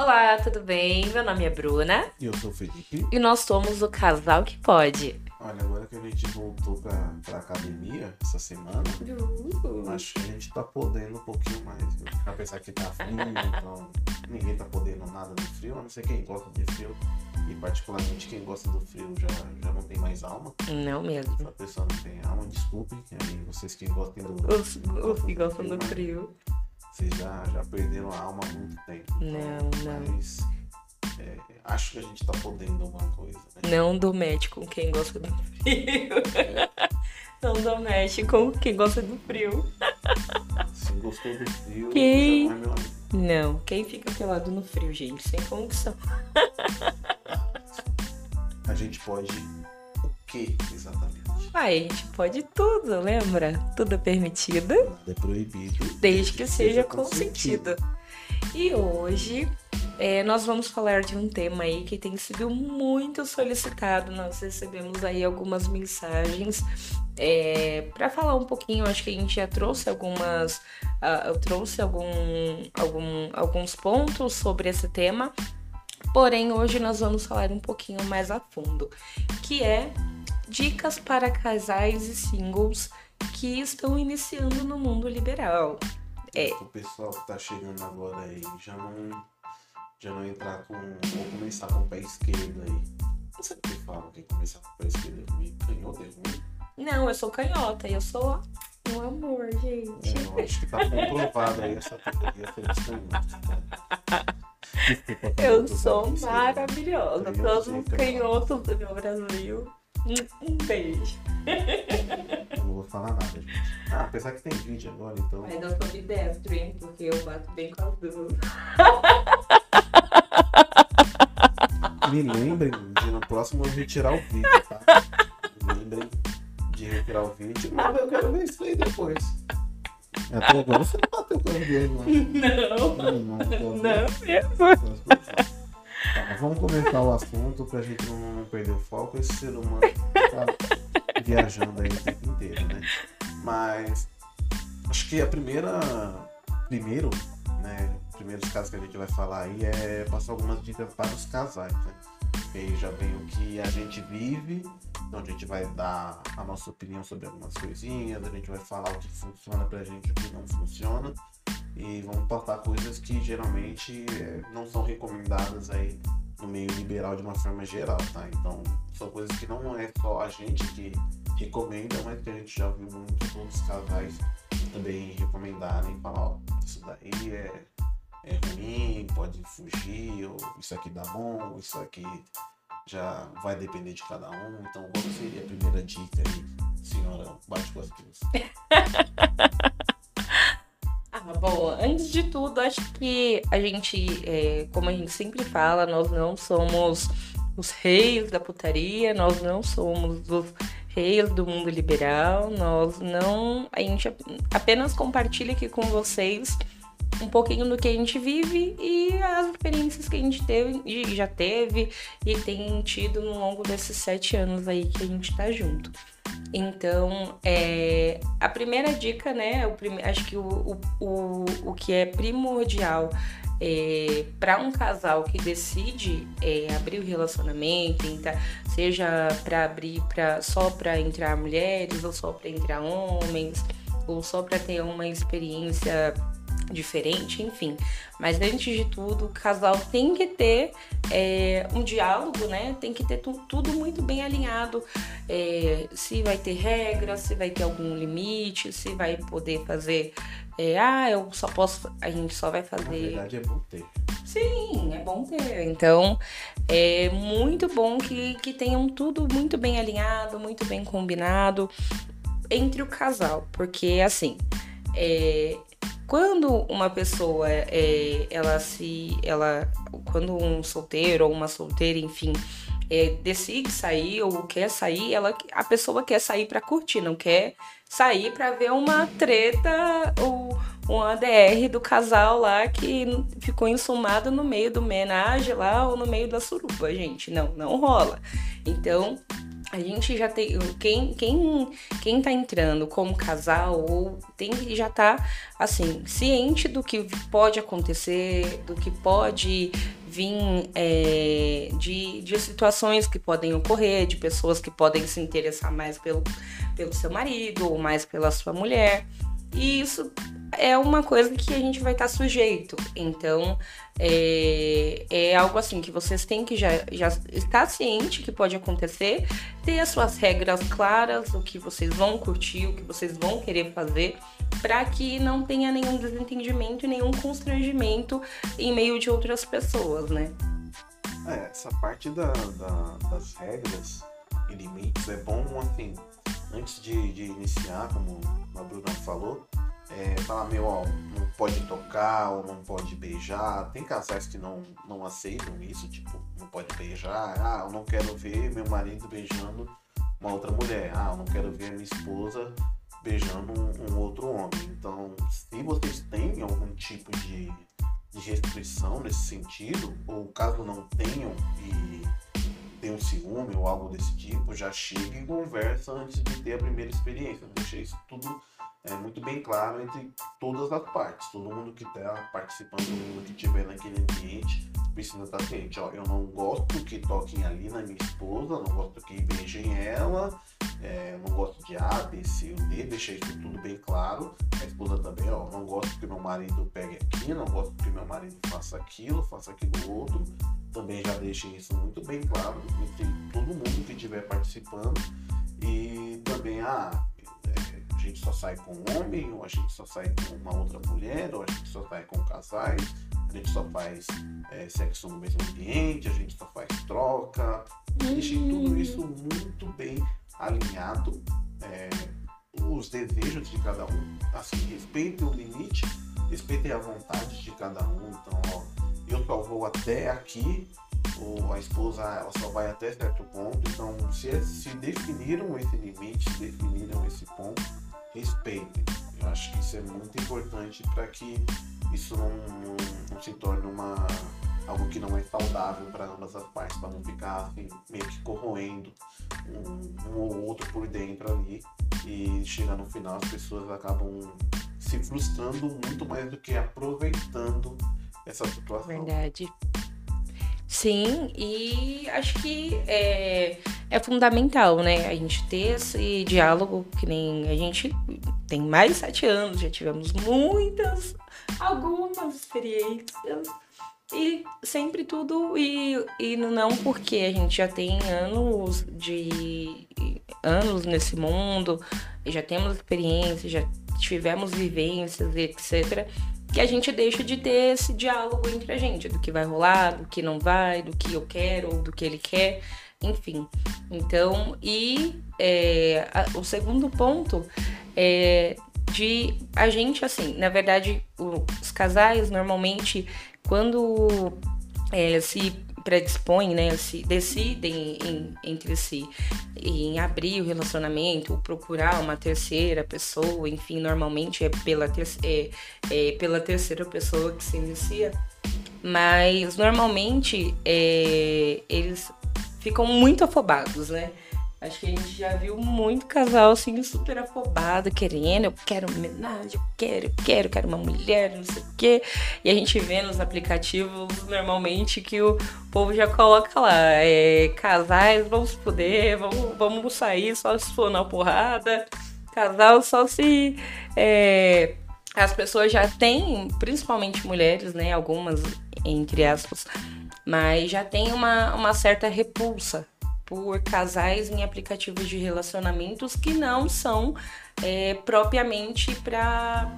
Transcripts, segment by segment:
Olá, tudo bem? Meu nome é Bruna E eu sou o Felipe. e nós somos o Casal que Pode. Olha, agora que a gente voltou pra, pra academia essa semana, acho que a gente tá podendo um pouquinho mais, viu? Apesar que tá frio, então ninguém tá podendo nada do frio, a não ser quem gosta de frio. E particularmente quem gosta do frio já, já não tem mais alma. Não mesmo. Se a pessoa não tem alma, desculpe. Aí, vocês que gostam do. Os, os que gostam do frio. Vocês já, já perderam a alma há muito tempo. Não, não. Mas é, acho que a gente tá podendo alguma coisa, né? Não domete com quem gosta do frio. Não domete com quem gosta do frio. Se gostou do frio, Quem? já não é meu amigo. Não, quem fica pelado no frio, gente, sem condição. A gente pode o que exatamente? Ai, a gente pode tudo, lembra? Tudo é permitido, Nada é proibido. desde que seja consentido. E hoje é, nós vamos falar de um tema aí que tem sido muito solicitado. Nós recebemos aí algumas mensagens para falar um pouquinho. Acho que a gente já trouxe algumas, ah, eu trouxe algum, algum, alguns pontos sobre esse tema. Porém, hoje nós vamos falar um pouquinho mais a fundo, que é dicas para casais e singles que estão iniciando no mundo liberal. É. O pessoal que tá chegando agora aí já não, já não entrar com. ou começar com o pé esquerdo aí. Não sei o que falam que começar com o pé esquerdo é ruim, canhoto é ruim. Não, eu sou canhota, eu sou um amor, gente. É, eu acho que tá comprovado aí essa teoria. Tá? Eu sou maravilhosa. Todos e os canhotos do meu Brasil. Um- beijo. Eu não vou falar nada, gente. Ah, apesar que tem vídeo agora, então. Mas eu sou bidestro, hein? Porque eu bato bem com as duas. Me lembrem de no próximo eu retirar o vídeo, tá? Me lembrem de retirar o vídeo, mas eu quero ver isso aí depois. Até agora você não bateu com ninguém, não. Não, Não, não, não. não mesmo. Vamos começar o assunto pra gente não, perder o foco. Esse ser humano tá viajando aí o tempo inteiro, né? Mas acho que a primeira. Primeiro, né? Primeiros casos que a gente vai falar aí é passar algumas dicas para os casais, né? Aí já vem o que a gente vive, então a gente vai dar a nossa opinião sobre algumas coisinhas, a gente vai falar o que funciona pra gente e o que não funciona. E vamos passar coisas que geralmente eh, não são recomendadas aí no meio liberal de uma forma geral, tá? Então são coisas que não é só a gente que recomenda, mas que a gente já viu muitos outros casais também recomendarem e falar, ó, isso daí é, é ruim, pode fugir, ou isso aqui dá bom, isso aqui já vai depender de cada um. Então qual seria a primeira dica aí, senhora bate com as duas? Ah, bom, antes de tudo, acho que a gente, é, como a gente sempre fala, nós não somos os reis da putaria, nós não somos os reis do mundo liberal, nós não. A gente ap- apenas compartilha aqui com vocês um pouquinho do que a gente vive e as experiências que a gente teve já teve e tem tido no longo desses sete anos aí que a gente tá junto. Então, é, a primeira dica, né? O prime- acho que o, o, o, o que é primordial é, para um casal que decide é, abrir o relacionamento, então, seja para abrir pra, só para entrar mulheres, ou só para entrar homens, ou só para ter uma experiência diferente, enfim. Mas antes de tudo, o casal tem que ter é, um diálogo, né? Tem que ter tu- tudo muito bem alinhado. É, se vai ter regras, se vai ter algum limite, se vai poder fazer. é, ah, eu só posso. A gente só vai Na fazer. verdade é bom ter. Sim, é bom ter. Então, é muito bom que, que tenham tudo muito bem alinhado, muito bem combinado entre o casal. Porque, assim, é, quando uma pessoa, é, ela se. Ela, quando um solteiro ou uma solteira, enfim, é, decide sair ou quer sair, ela, a pessoa quer sair pra curtir, não quer sair pra ver uma treta ou um ADR do casal lá que ficou ensumado no meio do homenagem lá ou no meio da suruba, gente. Não, não rola. Então, a gente já tem. Quem, quem, quem tá entrando como casal ou tem que já tá assim, ciente do que pode acontecer, do que pode vir é, de, de situações que podem ocorrer, de pessoas que podem se interessar mais pelo, pelo seu marido ou mais pela sua mulher. E isso é uma coisa que a gente vai estar tá sujeito. Então, é, é, algo assim que vocês têm que já, já estar ciente que pode acontecer, ter as suas regras claras, o que vocês vão curtir, o que vocês vão querer fazer, para que não tenha nenhum desentendimento e nenhum constrangimento em meio de outras pessoas, né? É, essa parte da, da, das regras e limites é bom, assim, antes de, de iniciar, como a Bruna falou, é, falar, meu, ó, não pode tocar ou não pode beijar. Tem casais que não, não aceitam isso, tipo, não pode beijar. Ah, eu não quero ver meu marido beijando uma outra mulher. Ah, eu não quero ver minha esposa beijando um, um outro homem. Então, se vocês têm algum tipo de, de restrição nesse sentido, ou caso não tenham e tem um ciúme ou algo desse tipo, já chega e conversa antes de ter a primeira experiência. Deixa isso tudo é, muito bem claro entre todas as partes. Todo mundo que está participando, todo mundo que estiver naquele ambiente precisa estar ciente. Ó, eu não gosto que toquem ali na minha esposa, não gosto que beijem ela, é, não gosto de A, B, C ou D, deixa isso tudo bem claro. A esposa também, ó, não gosto que meu marido pegue aqui, não gosto que meu marido faça aquilo, faça aquilo outro. Também já deixem isso muito bem claro entre todo mundo que estiver participando. E também, ah, a gente só sai com um homem, ou a gente só sai com uma outra mulher, ou a gente só sai com casais, a gente só faz é, sexo no mesmo ambiente, a gente só faz troca. Deixe tudo isso muito bem alinhado. É, os desejos de cada um, assim, respeitem o limite, respeitem a vontade de cada um. Então, ó, eu só vou até aqui, ou a esposa ela só vai até certo ponto. Então, se, se definiram esse limite, definiram esse ponto, respeitem. Eu acho que isso é muito importante para que isso não, não, não, se torne uma, algo que não é saudável para ambas as partes, para não ficar assim, meio que corroendo um, um, ou outro por dentro ali. E chega no final as pessoas acabam se frustrando muito mais do que aproveitando essa situação. Verdade. Sim, e acho que é, é fundamental, né? A gente ter esse diálogo, que nem a gente tem mais de sete anos, já tivemos muitas, algumas experiências. E sempre tudo, e, e não porque a gente já tem anos de anos nesse mundo, já temos experiência, já tivemos vivências, etc que a gente deixa de ter esse diálogo entre a gente, do que vai rolar, do que não vai, do que eu quero, do que ele quer, enfim. Então, e é, a, o segundo ponto é de a gente, assim, na verdade, os casais normalmente, quando é, se predispõem, né, se decidem em, entre si em abrir o relacionamento, ou procurar uma terceira pessoa, enfim, normalmente é pela, ter é, é pela terceira pessoa que se inicia, mas normalmente é, eles ficam muito afobados, né? Acho que a gente já viu muito casal assim, super afobado, querendo, eu quero homenagem, eu quero, eu quero, quero uma mulher, não sei o quê. E a gente vê nos aplicativos normalmente que o povo já coloca lá, é, casais, vamos poder, vamos, vamos sair só se for na porrada. Casal só se. É, as pessoas já têm, principalmente mulheres, né? Algumas, entre aspas, mas já tem uma, uma certa repulsa por casais em aplicativos de relacionamentos que não são é, propriamente para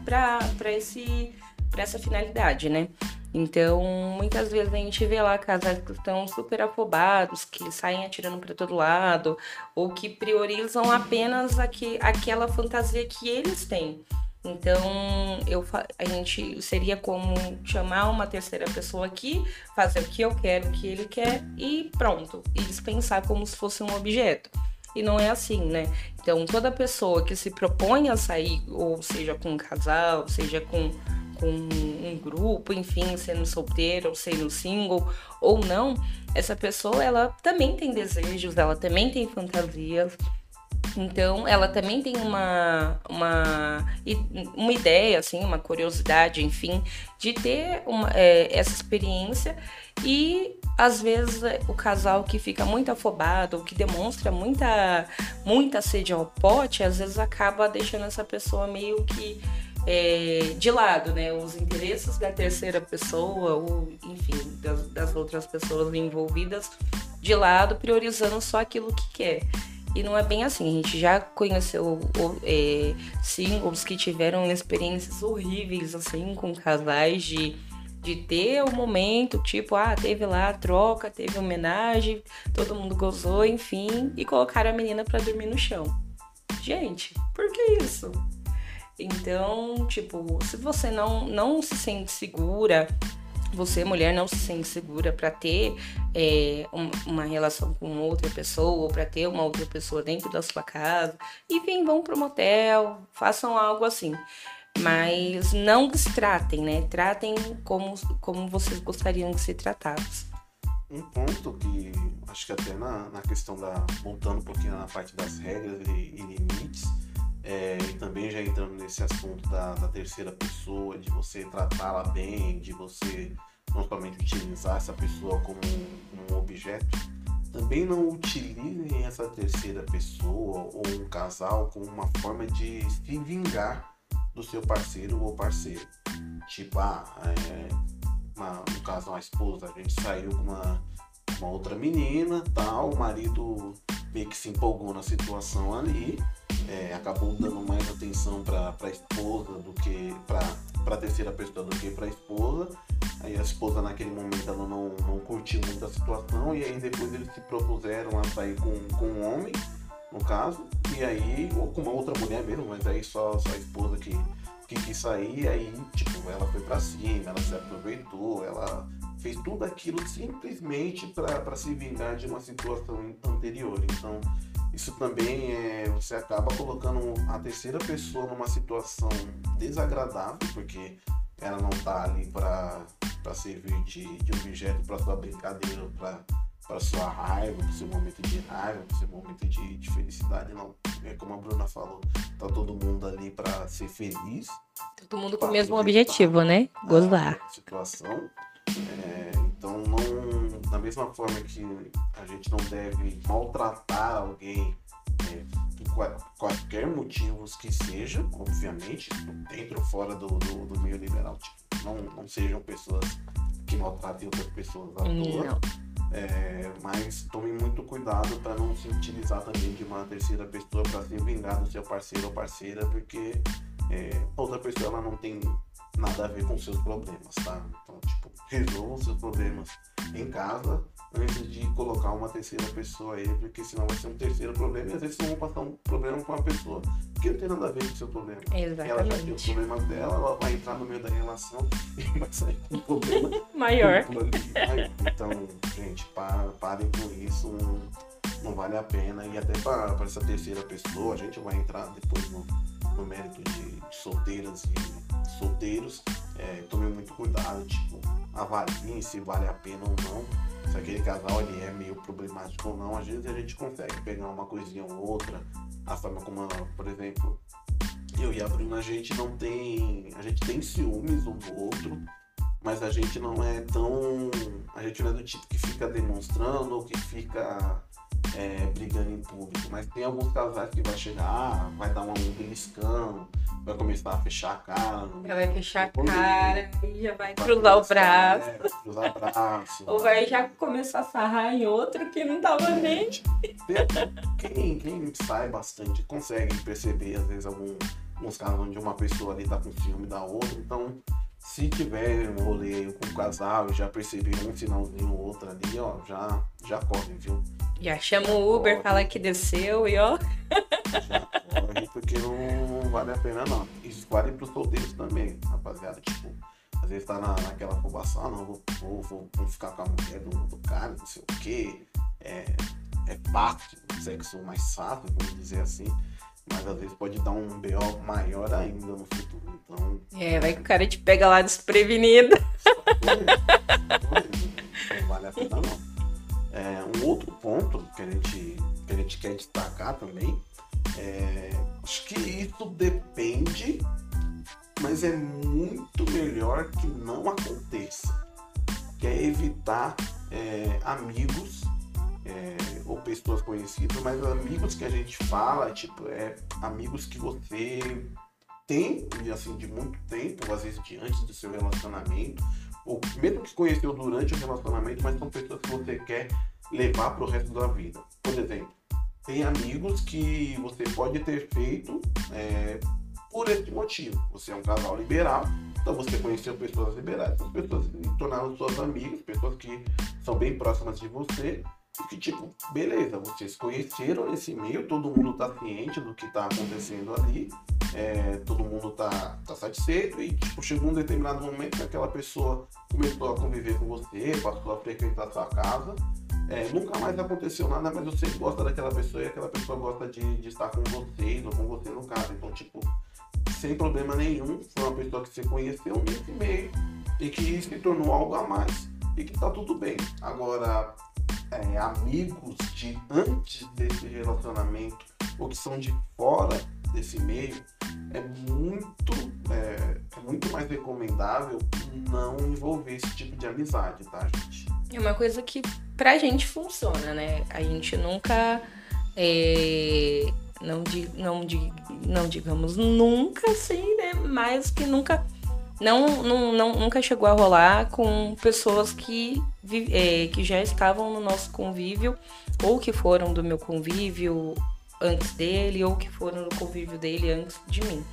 essa finalidade, né? Então, muitas vezes a gente vê lá casais que estão super afobados, que saem atirando para todo lado, ou que priorizam apenas aqui, aquela fantasia que eles têm. Então, eu, a gente seria como chamar uma terceira pessoa aqui, fazer o que eu quero, o que ele quer e pronto. E dispensar como se fosse um objeto. E não é assim, né? Então, toda pessoa que se propõe a sair, ou seja com um casal, seja com, com um grupo, enfim, sendo solteiro ou sendo single ou não, essa pessoa ela também tem desejos, ela também tem fantasias. Então, ela também tem uma, uma, uma ideia, assim, uma curiosidade, enfim, de ter uma, é, essa experiência e às vezes o casal que fica muito afobado ou que demonstra muita, muita sede ao pote, às vezes acaba deixando essa pessoa meio que é, de lado, né? Os interesses da terceira pessoa, ou enfim, das, das outras pessoas envolvidas de lado, priorizando só aquilo que quer. E não é bem assim. A gente já conheceu é, singles que tiveram experiências horríveis, assim, com casais de, de ter o um momento, tipo, ah, teve lá a troca, teve homenagem, todo mundo gozou, enfim, e colocaram a menina para dormir no chão. Gente, por que isso? Então, tipo, se você não, não se sente segura você, mulher, não se sente segura para ter é, uma relação com outra pessoa, ou para ter uma outra pessoa dentro da sua casa, enfim, vão pro motel, façam algo assim. Mas não destratem, né? Tratem como, como vocês gostariam de ser tratados. Um ponto que acho que até na, na questão da. voltando um pouquinho na parte das regras e, e limites, é, também já entrando nesse assunto da, da terceira pessoa, de você tratá-la bem, de você não somente utilizar essa pessoa como um, um objeto, também não utilizem essa terceira pessoa ou um casal como uma forma de se vingar do seu parceiro ou parceira. Tipo, ah, é, uma, no caso, uma esposa, a gente saiu com uma, uma outra menina, tal, o marido meio que se empolgou na situação ali, é, acabou dando mais atenção para a esposa do que para a terceira pessoa do que para a esposa. Aí a esposa naquele momento ela não, não curtiu muito a situação e aí depois eles se propuseram a sair com, com um homem, no caso, e aí, ou com uma outra mulher mesmo, mas aí só, só a esposa que, que quis sair, aí tipo, ela foi para cima, ela se aproveitou, ela fez tudo aquilo simplesmente para se vingar de uma situação anterior. Então, isso também é. Você acaba colocando a terceira pessoa numa situação desagradável, porque ela não está ali para servir de, de objeto para sua brincadeira, para sua raiva, para seu momento de raiva, para seu momento de, de felicidade, não. É como a Bruna falou, tá todo mundo ali para ser feliz. Todo mundo com o mesmo objetivo, né? Gozar. Situação. É, então, não, da mesma forma que a gente não deve maltratar alguém é, por qualquer motivos que seja, obviamente, dentro ou fora do, do, do meio liberal, tipo, não, não sejam pessoas que maltratem outras pessoas à toa. É, mas tome muito cuidado para não se utilizar também de uma terceira pessoa para se vingar do seu parceiro ou parceira, porque é, outra pessoa ela não tem nada a ver com seus problemas, tá? Então, tipo, resolvam seus problemas em casa antes de colocar uma terceira pessoa aí, porque senão vai ser um terceiro problema e às vezes vocês vão passar um problema com uma pessoa que não tem nada a ver com o seu problema. Exatamente. Ela já tem os problemas dela, ela vai entrar no meio da relação e vai sair com um problema maior. Então, gente, parem com isso. Não, não vale a pena. E até para essa terceira pessoa, a gente vai entrar depois no, no mérito de, de solteiras e solteiros. É, muito cuidado, tipo, avaliem se vale a pena ou não se aquele casal ele é meio problemático ou não, às vezes a gente consegue pegar uma coisinha ou outra, a forma como, por exemplo, eu e a Bruna, a gente não tem. A gente tem ciúmes um do outro, mas a gente não é tão. A gente não é do tipo que fica demonstrando ou que fica é, brigando em público. Mas tem alguns casais que vai chegar, vai dar um beliscão, vai começar a fechar a cara. Já vai fechar a cara e já vai, vai cruzar o braço. É, cruzar o braço. Ou vai já começar a sarrar em outro que não tava nem. Quem, quem sai bastante consegue perceber, às vezes, algum, alguns casos onde uma pessoa ali tá com ciúme da outra. Então, se tiver um rolê com um casal e já perceber um sinalzinho ou outro ali, ó, já, já corre, viu? Já chama o Uber, corre. fala que desceu e ó. Já corre, porque não vale a pena não. Isso vale pros solteiros também, rapaziada. Tipo, às vezes tá na, naquela afobação, ah, não, vou, vou, vou, vou, ficar com a mulher do, do cara, não sei o quê. É, é parte do sexo mais fácil, vamos dizer assim. Mas às vezes pode dar um BO maior ainda no futuro. Então. É, vai que o cara te pega lá desprevenido. Não vale a pena não. É, um outro ponto que a gente, que a gente quer destacar também é, acho que isso depende, mas é muito melhor que não aconteça. Que é evitar é, amigos é, ou pessoas conhecidas, mas amigos que a gente fala, tipo, é amigos que você tem, assim, de muito tempo, às vezes de antes do seu relacionamento, ou mesmo que conheceu durante o relacionamento, mas são pessoas que você quer levar para o resto da vida. Por exemplo, tem amigos que você pode ter feito é, por esse motivo. Você é um casal liberal, então você conheceu pessoas liberais, as pessoas se tornaram suas amigas, pessoas que são bem próximas de você, que tipo, beleza, vocês conheceram nesse meio, todo mundo tá ciente do que tá acontecendo ali, é, todo mundo tá, tá satisfeito, e tipo, chegou um determinado momento que aquela pessoa começou a conviver com você, passou a frequentar sua casa, é, nunca mais aconteceu nada, mas você gosta daquela pessoa e aquela pessoa gosta de, de estar com vocês ou com você no caso. Então, tipo, sem problema nenhum, foi uma pessoa que você conheceu nesse meio e que se tornou algo a mais e que tá tudo bem. Agora, é, amigos de antes desse relacionamento ou que são de fora desse meio, é muito, é, é muito mais recomendável não envolver esse tipo de amizade, tá, gente? É uma coisa que pra gente funciona, né? A gente nunca. É, não, não, não digamos nunca, assim, né? Mas que nunca. Não, não, não, nunca chegou a rolar com pessoas que, é, que já estavam no nosso convívio, ou que foram do meu convívio antes dele, ou que foram no convívio dele antes de mim.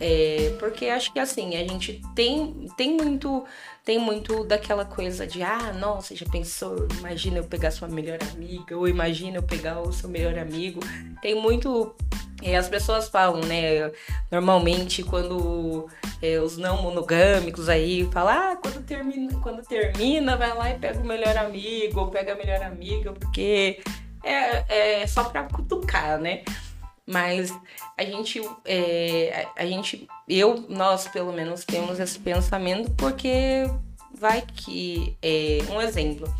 É, porque acho que assim, a gente tem, tem muito tem muito daquela coisa de ah, nossa, já pensou, imagina eu pegar sua melhor amiga, ou imagina eu pegar o seu melhor amigo. Tem muito. É, as pessoas falam, né? Normalmente quando é, os não monogâmicos aí falam, ah, quando termina, quando termina, vai lá e pega o melhor amigo, ou pega a melhor amiga, porque é, é só pra cutucar, né? Mas a gente, é, a gente, eu, nós pelo menos temos esse pensamento porque vai que, é, um exemplo,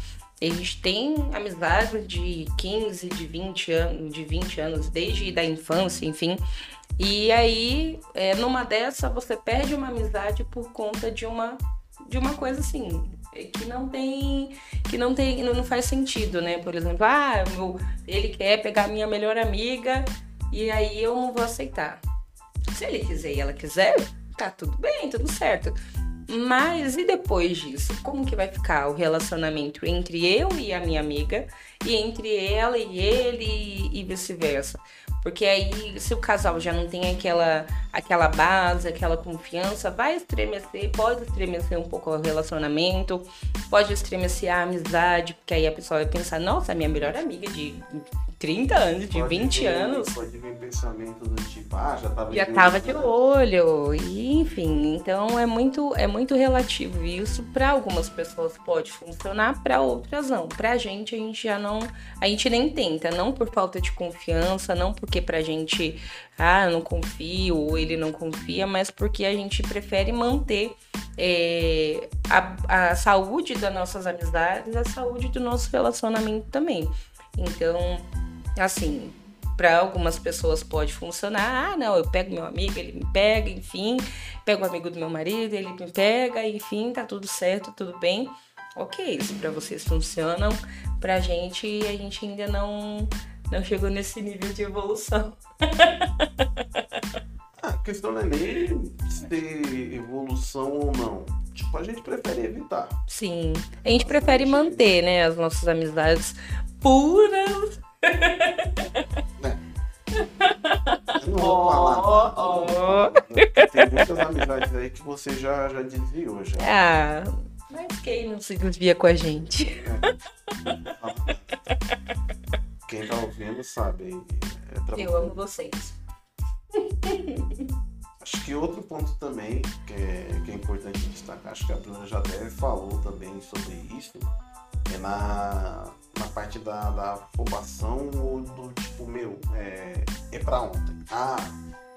gente tem amizade de 15, de 20 anos, de 20 anos, desde da infância, enfim. E aí, é, numa dessa, você perde uma amizade por conta de uma, de uma coisa assim, que não tem que não tem não faz sentido, né? Por exemplo, ah, meu, ele quer pegar minha melhor amiga e aí eu não vou aceitar. Se ele quiser e ela quiser, tá tudo bem, tudo certo. Mas e depois disso? Como que vai ficar o relacionamento entre eu e a minha amiga e entre ela e ele e vice-versa? Porque aí, se o casal já não tem aquela, aquela base, aquela confiança, vai estremecer, pode estremecer um pouco o relacionamento, pode estremecer a amizade, porque aí a pessoa vai pensar, nossa, minha melhor amiga de 30 anos, de pode 20 vir, anos. Pode vir pensamento do tipo, ah, já tava Já de tava de olho. E, enfim, então é muito, é muito relativo isso. Para algumas pessoas pode funcionar, para outras não. Pra gente, a gente já não. A gente nem tenta, não por falta de confiança, não porque pra gente, ah, não confio, ou ele não confia, mas porque a gente prefere manter é, a, a saúde das nossas amizades, a saúde do nosso relacionamento também. Então, assim, para algumas pessoas pode funcionar. Ah, não, eu pego meu amigo, ele me pega, enfim. Pego o amigo do meu marido, ele me pega, enfim, tá tudo certo, tudo bem. Ok, se para vocês funcionam, pra gente a gente ainda não não chegou nesse nível de evolução. a questão não é nem ser evolução ou não. Tipo, a gente prefere evitar. Sim. A gente prefere manter, né, as nossas amizades puras eu não vou falar. Oh, oh. Tem muitas amizades aí que você já, já desviou já. Ah, mas quem não se desvia com a gente? É. Quem tá ouvindo sabe. É eu amo vocês. Acho que outro ponto também que é, que é importante destacar, acho que a Bruna já até falou também sobre isso, é na na parte da, da afobação ou do tipo, meu, é, é pra ontem. Ah,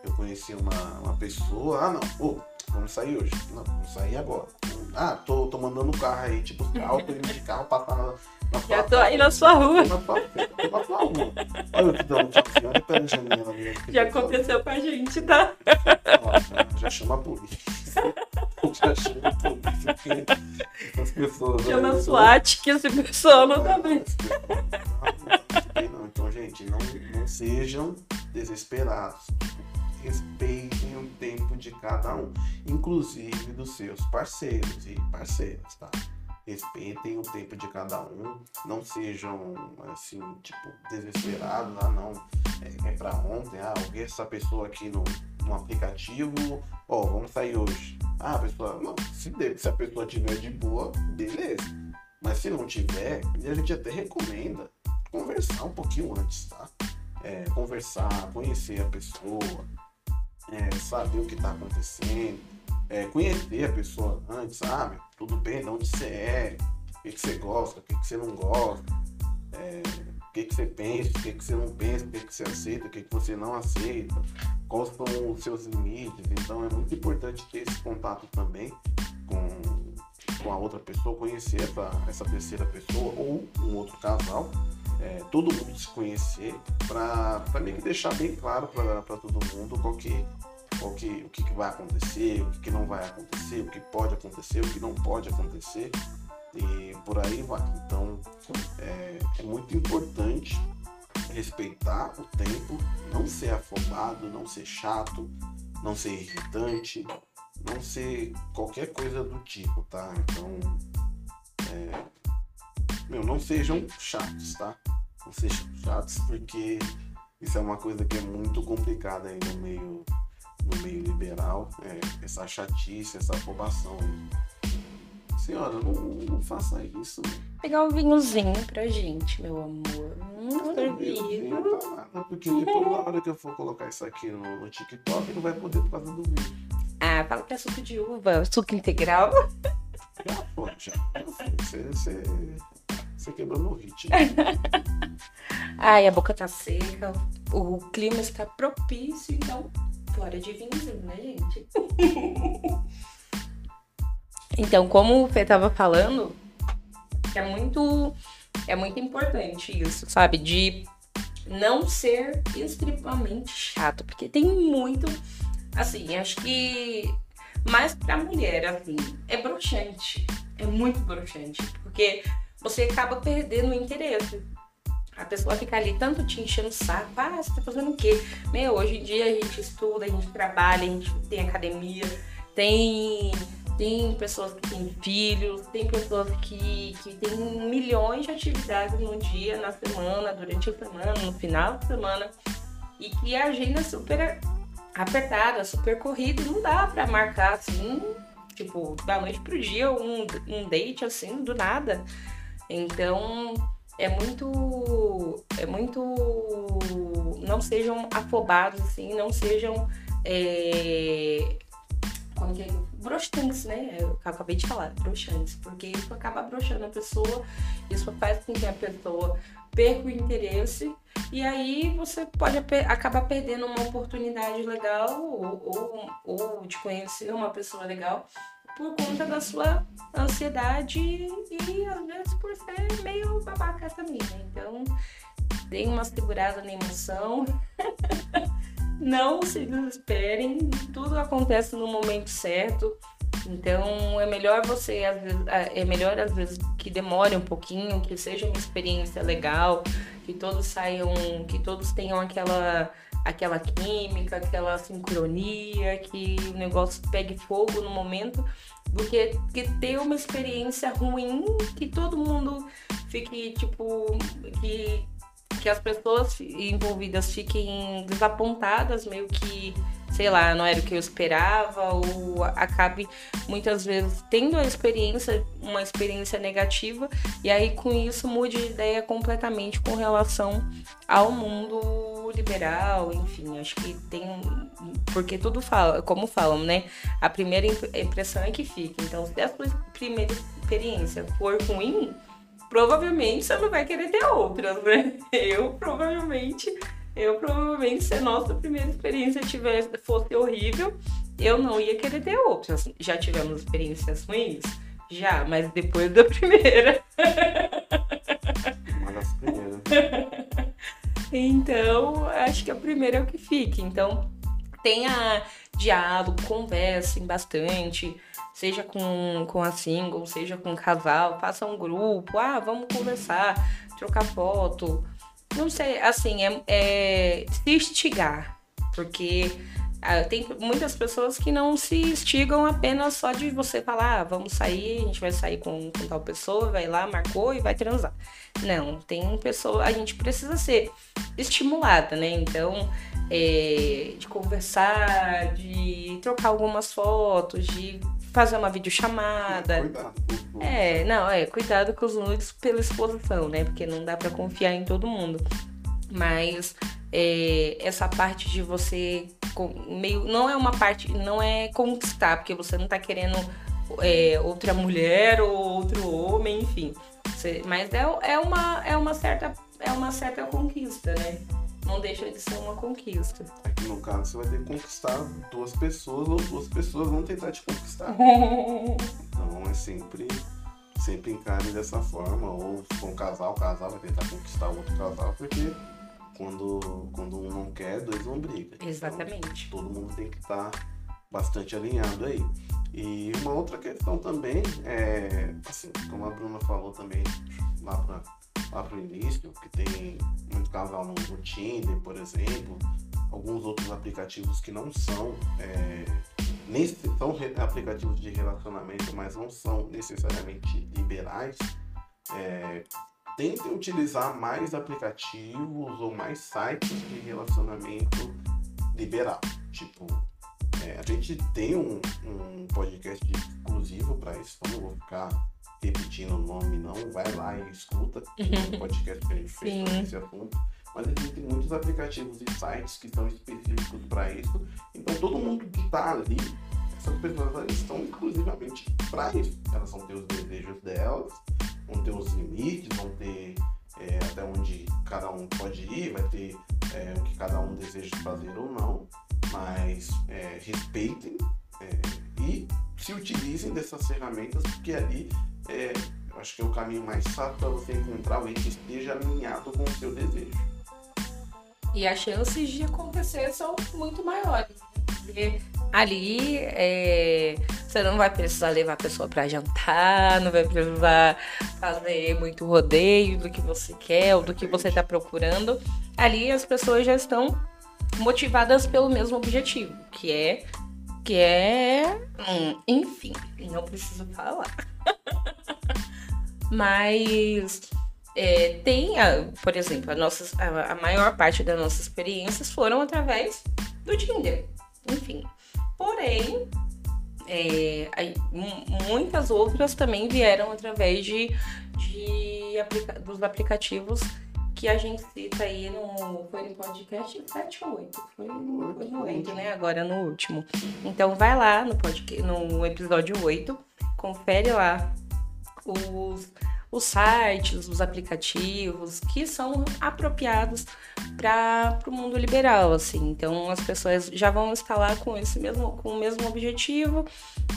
eu conheci uma, uma pessoa, ah não, oh, vamos sair hoje. Não, vamos sair agora. Ah, tô, tô mandando o carro aí, tipo, carro, tô indo de carro passar na, na Já tô aí na sua rua. Na sua, tô na sua rua. Olha eu te dando um tchauzinho, olha pela janela. Já aconteceu com a gente, tá? Ó, já, chama a polícia. Já chama a polícia, porque as pessoas... Chama a SWAT, que esse pessoal não tá. Não, então, gente, não, não sejam desesperados. Respeitem o tempo de cada um, inclusive dos seus parceiros e parceiras, tá? Respeitem o tempo de cada um, não sejam assim, tipo, desesperados, ah não, é, é pra ontem, ah, essa pessoa aqui no, no aplicativo, ó, vamos sair hoje. Ah, a pessoa, não, se, se a pessoa tiver de boa, beleza. Mas se não tiver, a gente até recomenda conversar um pouquinho antes, tá? É, conversar, conhecer a pessoa, é, saber o que está acontecendo, é, conhecer a pessoa antes, sabe? Tudo bem, de onde você é, o que, que você gosta, o que, que você não gosta, é, o que, que você pensa, o que, que você não pensa, o que, que você aceita, o que, que você não aceita, quais são os seus limites. Então é muito importante ter esse contato também com, com a outra pessoa, conhecer essa, essa terceira pessoa ou um outro casal é, todo mundo se conhecer para meio que deixar bem claro para todo mundo qual que, qual que, o que, que vai acontecer, o que, que não vai acontecer, o que pode acontecer, o que não pode acontecer e por aí vai. Então é, é muito importante respeitar o tempo, não ser afobado, não ser chato, não ser irritante, não ser qualquer coisa do tipo, tá? Então, é, meu, não sejam chatos, tá? Não sejam chatos porque isso é uma coisa que é muito complicada aí no meio, no meio liberal, é, essa chatice, essa afobação aí. Senhora, não, não faça isso. Pegar um vinhozinho pra gente, meu amor. Hum, servido. porque depois na hora que eu for colocar isso aqui no, no TikTok, não vai poder por causa do vídeo. Ah, fala que é suco de uva, suco integral. Já foi, já. Você, você, você quebrou meu ritmo. Ai, a boca tá seca, o clima está propício, então, hora de vinhozinho, né, gente? então, como o Fê tava falando, é muito, é muito importante isso, sabe? De não ser extremamente chato, porque tem muito, assim, acho que mais pra mulher, assim, é broxante, é muito broxante, porque você acaba perdendo o interesse. A pessoa fica ali tanto te enchendo o saco, ah, você tá fazendo o quê? Meu, hoje em dia a gente estuda, a gente trabalha, a gente tem academia, tem, tem pessoas que têm filhos, tem pessoas que, que têm milhões de atividades no dia, na semana, durante a semana, no final de semana, e que a agenda é super apertada, super corrida, não dá pra marcar assim, tipo, da noite pro dia, um, um date assim, do nada. Então, é muito. É muito. Não sejam afobados, assim, não sejam. É, acabei de falar, broxantes, porque isso acaba broxando a pessoa, isso faz com que a pessoa perca o interesse, e aí você pode acabar perdendo uma oportunidade legal ou, ou, ou de conhecer uma pessoa legal por conta da sua ansiedade e às vezes por ser meio babaca também? Então, deem uma segurada na emoção. Não se desesperem, tudo acontece no momento certo. Então é melhor você, às vezes, é melhor às vezes que demore um pouquinho, que seja uma experiência legal, que todos saiam, que todos tenham aquela aquela química, aquela sincronia, que o negócio pegue fogo no momento, do que, que ter uma experiência ruim, que todo mundo fique, tipo, que, que as pessoas envolvidas fiquem desapontadas, meio que, sei lá, não era o que eu esperava, ou acabe muitas vezes tendo a experiência, uma experiência negativa, e aí com isso mude de ideia completamente com relação ao mundo liberal, enfim, acho que tem porque tudo fala, como falam, né? A primeira imp- impressão é que fica. Então, se a primeira experiência for ruim, provavelmente você não vai querer ter outras, né? Eu provavelmente, eu provavelmente, se a nossa primeira experiência tivesse, fosse horrível, eu não ia querer ter outras. Já tivemos experiências ruins? Já, mas depois da primeira. Uma das primeiras. Então, acho que a primeira é o que fica. Então, tenha diálogo, conversem bastante, seja com, com a single, seja com o casal, faça um grupo, ah, vamos conversar, trocar foto. Não sei, assim, é, é se instigar, porque tem muitas pessoas que não se instigam apenas só de você falar, ah, vamos sair, a gente vai sair com, com, tal pessoa, vai lá, marcou e vai transar. Não, tem pessoa, a gente precisa ser estimulada, né? Então, é, de conversar, de trocar algumas fotos, de fazer uma videochamada. Cuidado. É, não, é, cuidado com os nudes pela exposição, né? Porque não dá para confiar em todo mundo. Mas é, essa parte de você meio não é uma parte não é conquistar porque você não tá querendo é, outra mulher ou outro homem enfim. Você, mas é, é uma é uma certa é uma certa conquista né? Não deixa de ser uma conquista. Aqui no caso você vai ter que conquistar duas pessoas ou duas pessoas vão tentar te conquistar. Então é sempre sempre encare dessa forma ou for um casal o casal vai tentar conquistar o outro casal porque quando, quando um não quer, dois não brigam. Exatamente. Então, todo mundo tem que estar tá bastante alinhado aí. E uma outra questão também é, assim, como a Bruna falou também lá para lá pro início, que tem muito casal no, no Tinder, por exemplo, alguns outros aplicativos que não são é, nesse, são aplicativos de relacionamento, mas não são necessariamente liberais. É, tentem utilizar mais aplicativos ou mais sites de relacionamento liberal. Tipo, é, a gente tem um, um podcast exclusivo para isso, então não vou ficar repetindo o nome, não. Vai lá e escuta o podcast que a gente fez sobre esse assunto. Mas existem muitos aplicativos e sites que são específicos para isso. Então todo mundo que está ali, essas pessoas estão exclusivamente para isso. Elas vão ter os desejos delas vão ter os limites, vão ter é, até onde cada um pode ir, vai ter é, o que cada um deseja fazer ou não, mas é, respeitem é, e se utilizem dessas ferramentas, porque ali é, eu acho que é o caminho mais fácil para você encontrar alguém que esteja alinhado com o seu desejo. E as chances de acontecer são muito maiores. Porque ali é, você não vai precisar levar a pessoa para jantar, não vai precisar fazer muito rodeio do que você quer ou do que você está procurando. Ali as pessoas já estão motivadas pelo mesmo objetivo, que é que é, hum, enfim, não preciso falar. Mas é, tem, a, por exemplo, a, nossas, a, a maior parte das nossas experiências foram através do Tinder. Enfim. Porém, é, muitas outras também vieram através de, de aplica dos aplicativos que a gente cita aí no. Foi no podcast 7 ou 8. Foi, foi no 8, né? Agora no último. Então vai lá no, podcast, no episódio 8, confere lá os os sites, os aplicativos que são apropriados para o mundo liberal, assim. Então as pessoas já vão instalar com esse mesmo, com o mesmo objetivo.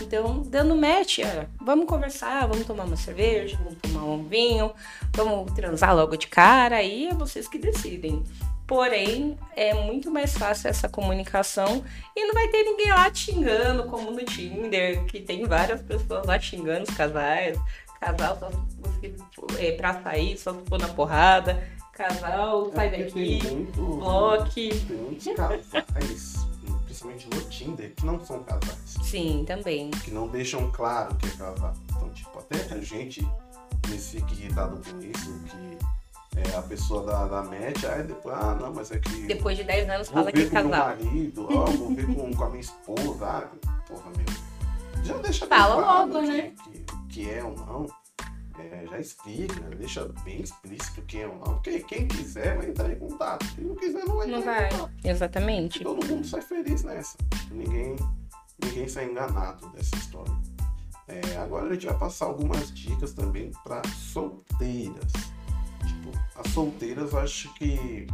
Então, dando match, é, vamos conversar, vamos tomar uma cerveja, vamos tomar um vinho, vamos transar logo de cara, aí é vocês que decidem. Porém, é muito mais fácil essa comunicação e não vai ter ninguém lá xingando, como no Tinder, que tem várias pessoas lá xingando os casais, Casal só se é, pra sair, só se for na porrada. Casal, sai é daqui, bloque. Tem muitos casais, principalmente no Tinder, que não são casais. Sim, também. Que não deixam claro que é casal. Então, tipo, até a gente se fica irritado com isso, que é, a pessoa da, da match, aí depois, ah, não, mas é que. Depois de 10 anos fala que é casal. Vou ver com meu marido, ó, vou ver com, com a minha esposa, ah, porra, meu. Já deixa Fala logo, né? Que, que é ou não, é, já explica, deixa bem explícito quem é ou não. Porque quem quiser vai entrar em contato. Quem não quiser não vai não entrar vai. em contato. Exatamente. Todo mundo sai feliz nessa. Ninguém, ninguém sai enganado dessa história. É, agora a gente vai passar algumas dicas também para solteiras. Tipo, as solteiras eu acho que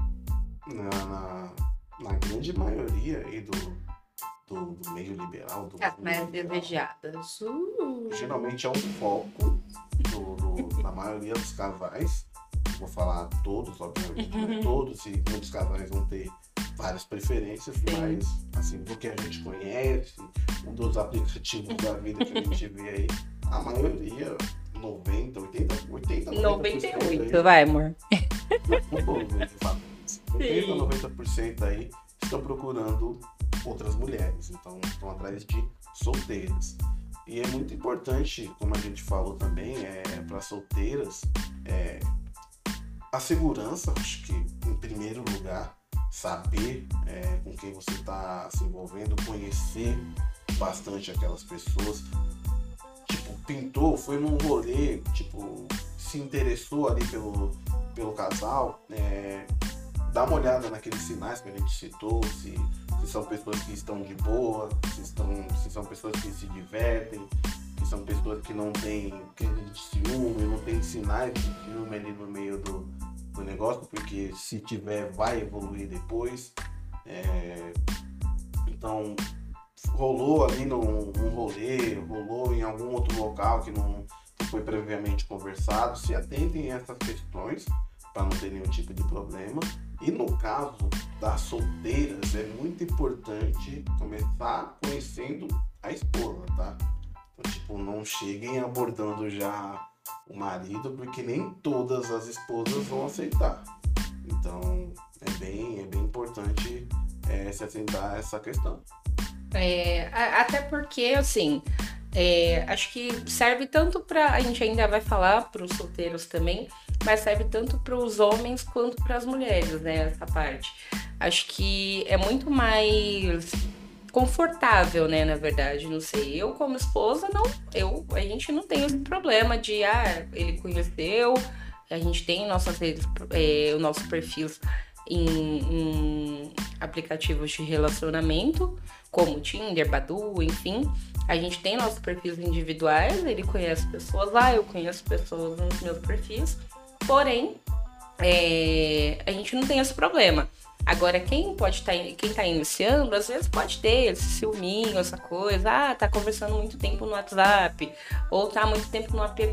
na, na, na grande maioria aí do, do, do meio liberal, do As mais desejadas. Uh. geralmente é um foco do, do- da maioria dos casais. Vou falar todos, obviamente, né? todos e muitos casais vão ter várias preferências, mas assim, do que a gente conhece, um dos aplicativos da vida que a gente vê aí, a maioria, 90, 80, 80, 98, vai, amor. um pouco, de fato. 80, 90% aí estão procurando outras mulheres, então estão atrás de solteiras. E é muito importante, como a gente falou também, é, para solteiras, é, a segurança, acho que em primeiro lugar, saber é, com quem você está se envolvendo, conhecer bastante aquelas pessoas. Tipo, pintou, foi num rolê, tipo, se interessou ali pelo, pelo casal, é, dá uma olhada naqueles sinais que a gente citou, se, se são pessoas que estão de boa, se, estão, se são pessoas que se divertem, que são pessoas que não têm crise de ciúme, não tem sinais de ciúme ali no meio do, do negócio, porque se tiver vai evoluir depois. É, então rolou ali num, num rolê, rolou em algum outro local que não foi previamente conversado, se atentem a essas questões para não ter nenhum tipo de problema. E no caso das solteiras, é muito importante começar conhecendo a esposa, tá? Então, tipo, não cheguem abordando já o marido, porque nem todas as esposas vão aceitar. Então, é bem, é bem importante é, se atentar a essa questão. É, até porque, assim, é, acho que serve tanto pra. A gente ainda vai falar para os solteiros também, mas serve tanto para os homens quanto para as mulheres, né? Essa parte. Acho que é muito mais confortável, né? Na verdade, não sei. Eu, como esposa, não. Eu, a gente não tem esse problema de, ah, ele conheceu, a gente tem nossas redes, é, o nosso perfil em, em aplicativos de relacionamento como Tinder, Badu, enfim. A gente tem nossos perfis individuais, ele conhece pessoas lá, eu conheço pessoas nos meus perfis. Porém, é, a gente não tem esse problema. Agora, quem pode estar, quem tá iniciando, às vezes pode ter esse ciúminho, essa coisa, ah, tá conversando muito tempo no WhatsApp, ou tá muito tempo no app,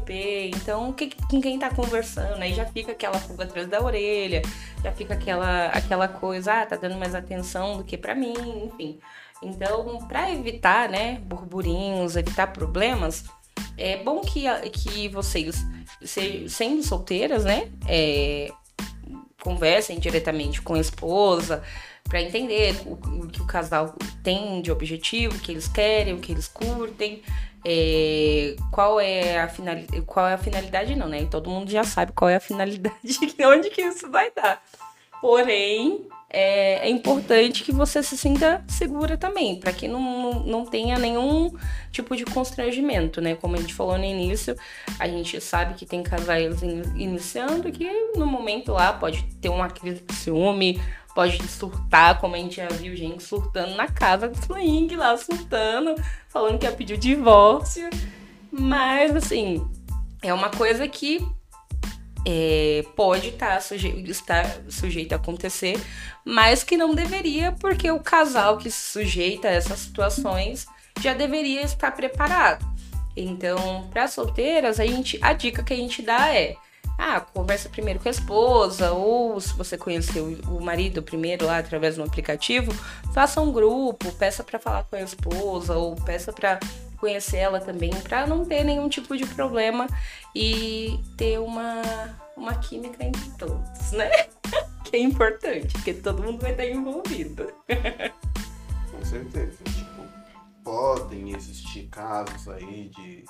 então que- com quem tá conversando? Aí já fica aquela pulga atrás da orelha, já fica aquela, aquela coisa, ah, tá dando mais atenção do que pra mim, enfim. Então, para evitar, né, burburinhos, evitar problemas, é bom que, que vocês, se- sendo solteiras, né, é, conversem diretamente com a esposa para entender o, o que o casal tem de objetivo, o que eles querem, o que eles curtem, é, qual é a finalidade, qual é a finalidade não, né? Todo mundo já sabe qual é a finalidade, onde que isso vai dar. Porém, é, é importante que você se sinta segura também, para que não, não, tenha nenhum tipo de constrangimento, né? Como a gente falou no início, a gente sabe que tem casais in- iniciando que no momento lá pode ter uma crise de ciúme, pode surtar, como a gente já viu gente surtando na casa do swing lá, surtando, falando que ia pedir o divórcio. Mas, assim, é uma coisa que é, pode tá suje estar sujeito a acontecer, mas que não deveria, porque o casal que se sujeita a essas situações já deveria estar preparado. Então, para solteiras, a, gente, a dica que a gente dá é: ah, conversa primeiro com a esposa, ou se você conheceu o marido primeiro lá através de um aplicativo, faça um grupo, peça para falar com a esposa, ou peça para conhecer ela também, para não ter nenhum tipo de problema e ter uma, uma química entre todos, né? que é importante, porque todo mundo vai estar envolvido. Com certeza. Tipo, podem existir casos aí de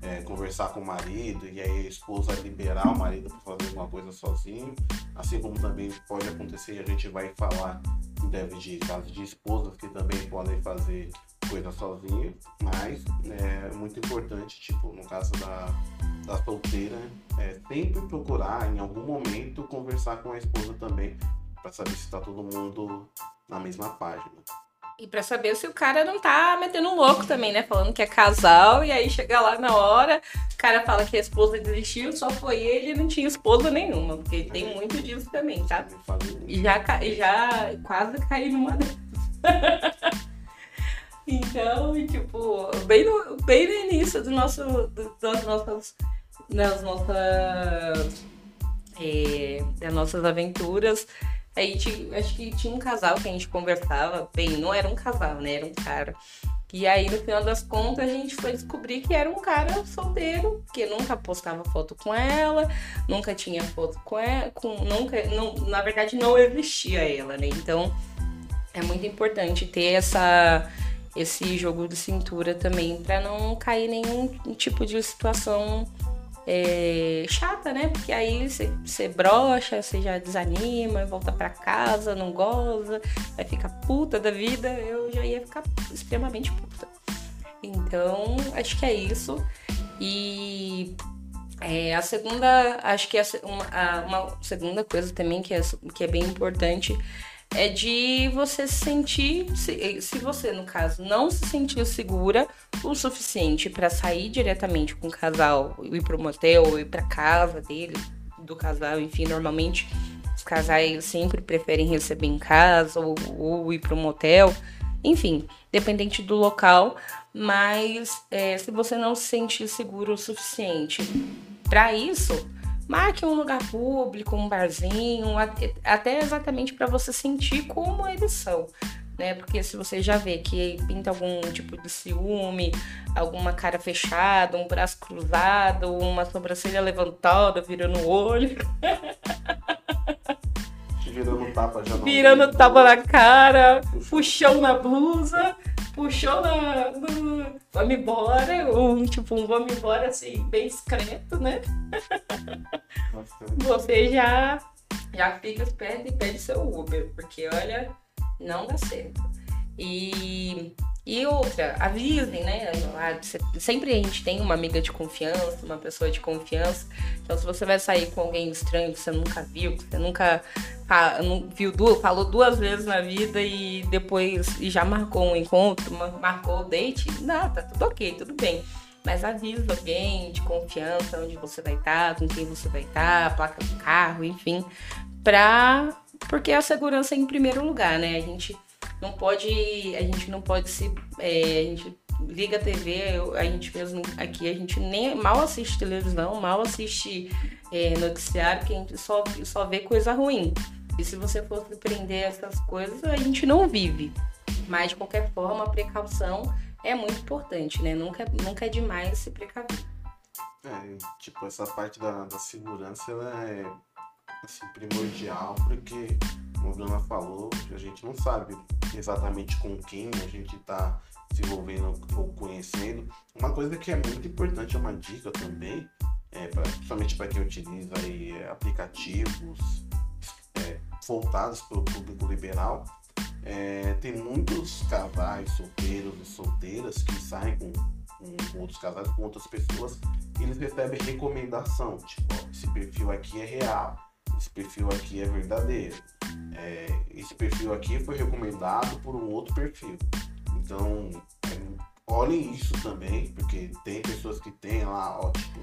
é, conversar com o marido e aí a esposa liberar o marido para fazer alguma coisa sozinho. Assim como também pode acontecer, a gente vai falar breve de casos de esposas que também podem fazer coisa sozinho. Mas é muito importante, tipo, no caso da, da solteira, é sempre procurar em algum momento conversar com a esposa também para saber se está todo mundo na mesma página. E pra saber se o cara não tá metendo um louco também, né? Falando que é casal, e aí chega lá na hora, o cara fala que a esposa desistiu, só foi ele e não tinha esposa nenhuma. Porque tem muito disso também, tá? E já, já quase caí numa dessas. então, tipo, bem no, bem no início do nosso, do, das nossas, das nossas, é, das nossas aventuras, Aí acho que tinha um casal que a gente conversava, bem, não era um casal, né? Era um cara. E aí, no final das contas, a gente foi descobrir que era um cara solteiro, que nunca postava foto com ela, nunca tinha foto com ela, com, nunca, não, na verdade, não existia ela, né? Então, é muito importante ter essa, esse jogo de cintura também, para não cair nenhum tipo de situação é, chata, né? Porque aí você brocha, você já desanima, volta para casa, não goza, vai ficar puta da vida. Eu já ia ficar extremamente puta. Então, acho que é isso. E é, a segunda, acho que é uma, uma segunda coisa também que é, que é bem importante é de você se sentir, se, se você, no caso, não se sentir segura o suficiente para sair diretamente com o casal, ir pro motel, ou ir pra casa dele, do casal, enfim, normalmente os casais sempre preferem receber em casa ou, ou ir pro motel, enfim, dependente do local, mas é, se você não se sentir seguro o suficiente para isso, Marque um lugar público, um barzinho, até exatamente para você sentir como eles são. Né? Porque se você já vê que pinta algum tipo de ciúme, alguma cara fechada, um braço cruzado, uma sobrancelha levantada, virando o olho. Virando tapa já não. Virando tapa na cara, puxão na blusa puxou na, no vamos embora, um tipo um vamos embora assim, bem discreto, né? Você já, já fica esperto e pede seu Uber, porque olha, não dá certo. E e outra, avisem, né? Sempre a gente tem uma amiga de confiança, uma pessoa de confiança. Então, se você vai sair com alguém estranho que você nunca viu, que você nunca viu, falou duas vezes na vida e depois e já marcou um encontro, marcou o date, não, tá tudo ok, tudo bem. Mas avisa alguém de confiança, onde você vai estar, com quem você vai estar, a placa do carro, enfim. Pra. Porque a segurança é em primeiro lugar, né? A gente não pode, a gente não pode se, é, a gente liga a TV, a gente mesmo aqui, a gente nem mal assiste televisão, mal assiste é, noticiário, que a gente só, só vê coisa ruim. E se você fosse prender essas coisas, a gente não vive. Mas de qualquer forma, a precaução é muito importante, né? Nunca, nunca é demais se precaver. É, tipo, essa parte da, da segurança ela é assim, primordial, porque como a Bruna falou, a gente não sabe exatamente com quem a gente está se envolvendo ou conhecendo. Uma coisa que é muito importante, é uma dica também, é, pra, principalmente para quem utiliza aí, é, aplicativos é, voltados para o público liberal, é, tem muitos casais solteiros e solteiras que saem com, com, outros casais, com outras pessoas, e eles recebem recomendação, tipo, ó, esse perfil aqui é real, esse perfil aqui é verdadeiro é, esse perfil aqui foi recomendado por um outro perfil. Então, é, olhem isso também, porque tem pessoas que tem lá, ó, tipo,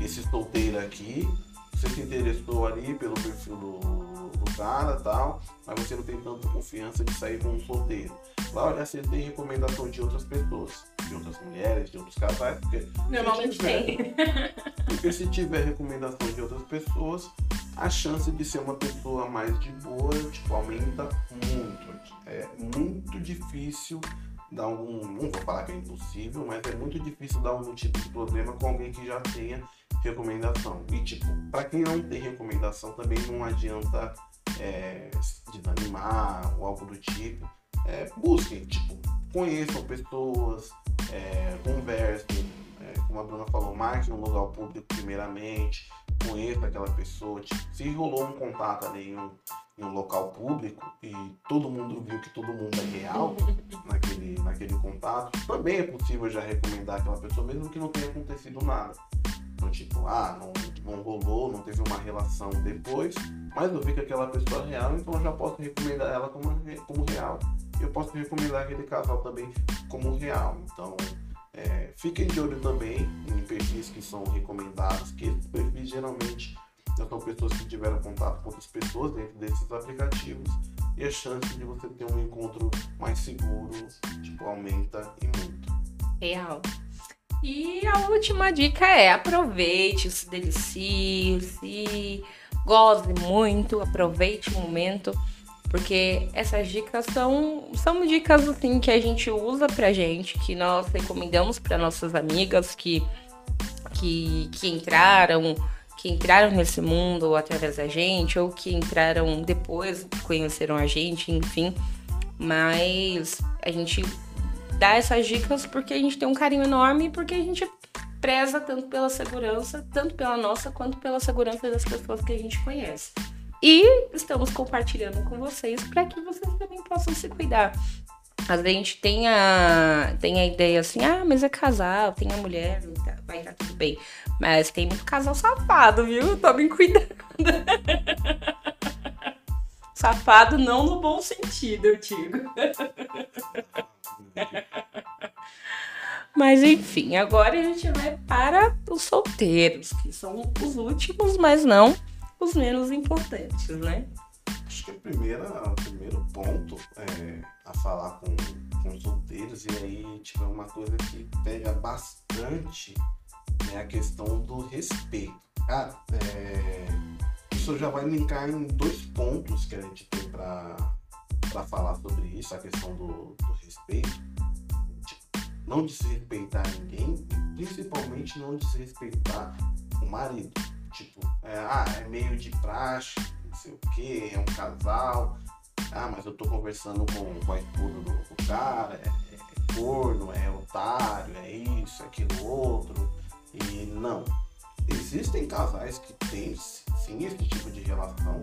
esse solteiro aqui, você se interessou ali pelo perfil do, do cara tal, mas você não tem tanta confiança de sair com um solteiro. Vai olhar se ele tem recomendação de outras pessoas, de outras mulheres, de outros casais, porque. Normalmente tem. Porque se tiver recomendação de outras pessoas, a chance de ser uma pessoa mais de boa, tipo, aumenta muito. É muito difícil dar algum. Não vou falar que é impossível, mas é muito difícil dar algum tipo de problema com alguém que já tenha recomendação. E, tipo, para quem não tem recomendação, também não adianta é, desanimar ou algo do tipo. É, busquem, tipo, conheçam pessoas, é, conversem, é, como a Bruna falou, marque um lugar público primeiramente, conheça aquela pessoa. Tipo, se rolou um contato ali em um, em um local público e todo mundo viu que todo mundo é real naquele, naquele contato, também é possível já recomendar aquela pessoa, mesmo que não tenha acontecido nada. Então, tipo, ah, não, não rolou, não teve uma relação depois, mas eu vi que aquela pessoa é real, então eu já posso recomendar ela como, como real. eu posso recomendar aquele casal também como real. Então, é, fiquem de olho também em perfis que são recomendados, que esses perfis geralmente são pessoas que tiveram contato com outras pessoas dentro desses aplicativos e a chance de você ter um encontro mais seguro, tipo, aumenta e muito. Real. E a última dica é aproveite, se delicie, se goze muito, aproveite o momento, porque essas dicas são, são dicas assim que a gente usa pra gente, que nós recomendamos para nossas amigas que, que, que entraram que entraram nesse mundo através da gente ou que entraram depois, conheceram a gente, enfim. Mas a gente dá essas dicas porque a gente tem um carinho enorme e porque a gente preza tanto pela segurança, tanto pela nossa quanto pela segurança das pessoas que a gente conhece. E estamos compartilhando com vocês para que vocês também possam se cuidar. Às vezes a gente tem a, tem a ideia assim, ah, mas é casal, tem a mulher, tá, vai estar tudo bem. Mas tem muito casal safado, viu? Tomem cuidado. safado não no bom sentido, eu digo. Mas enfim, agora a gente vai para os solteiros, que são os últimos, mas não os menos importantes, né? Acho que o primeiro ponto é a falar com, com os solteiros, e aí, é uma coisa que pega bastante né, a questão do respeito. Cara, é, isso já vai linkar em dois pontos que a gente tem para falar sobre isso, a questão do, do respeito. Tipo, não desrespeitar ninguém e principalmente não desrespeitar o marido. Tipo, é, ah, é meio de praxe, não sei o que, é um casal. Ah, mas eu tô conversando com, com a esposa do, do cara, é, é corno, é otário, é isso, é aquilo outro. E não. Existem casais que têm sim esse tipo de relação,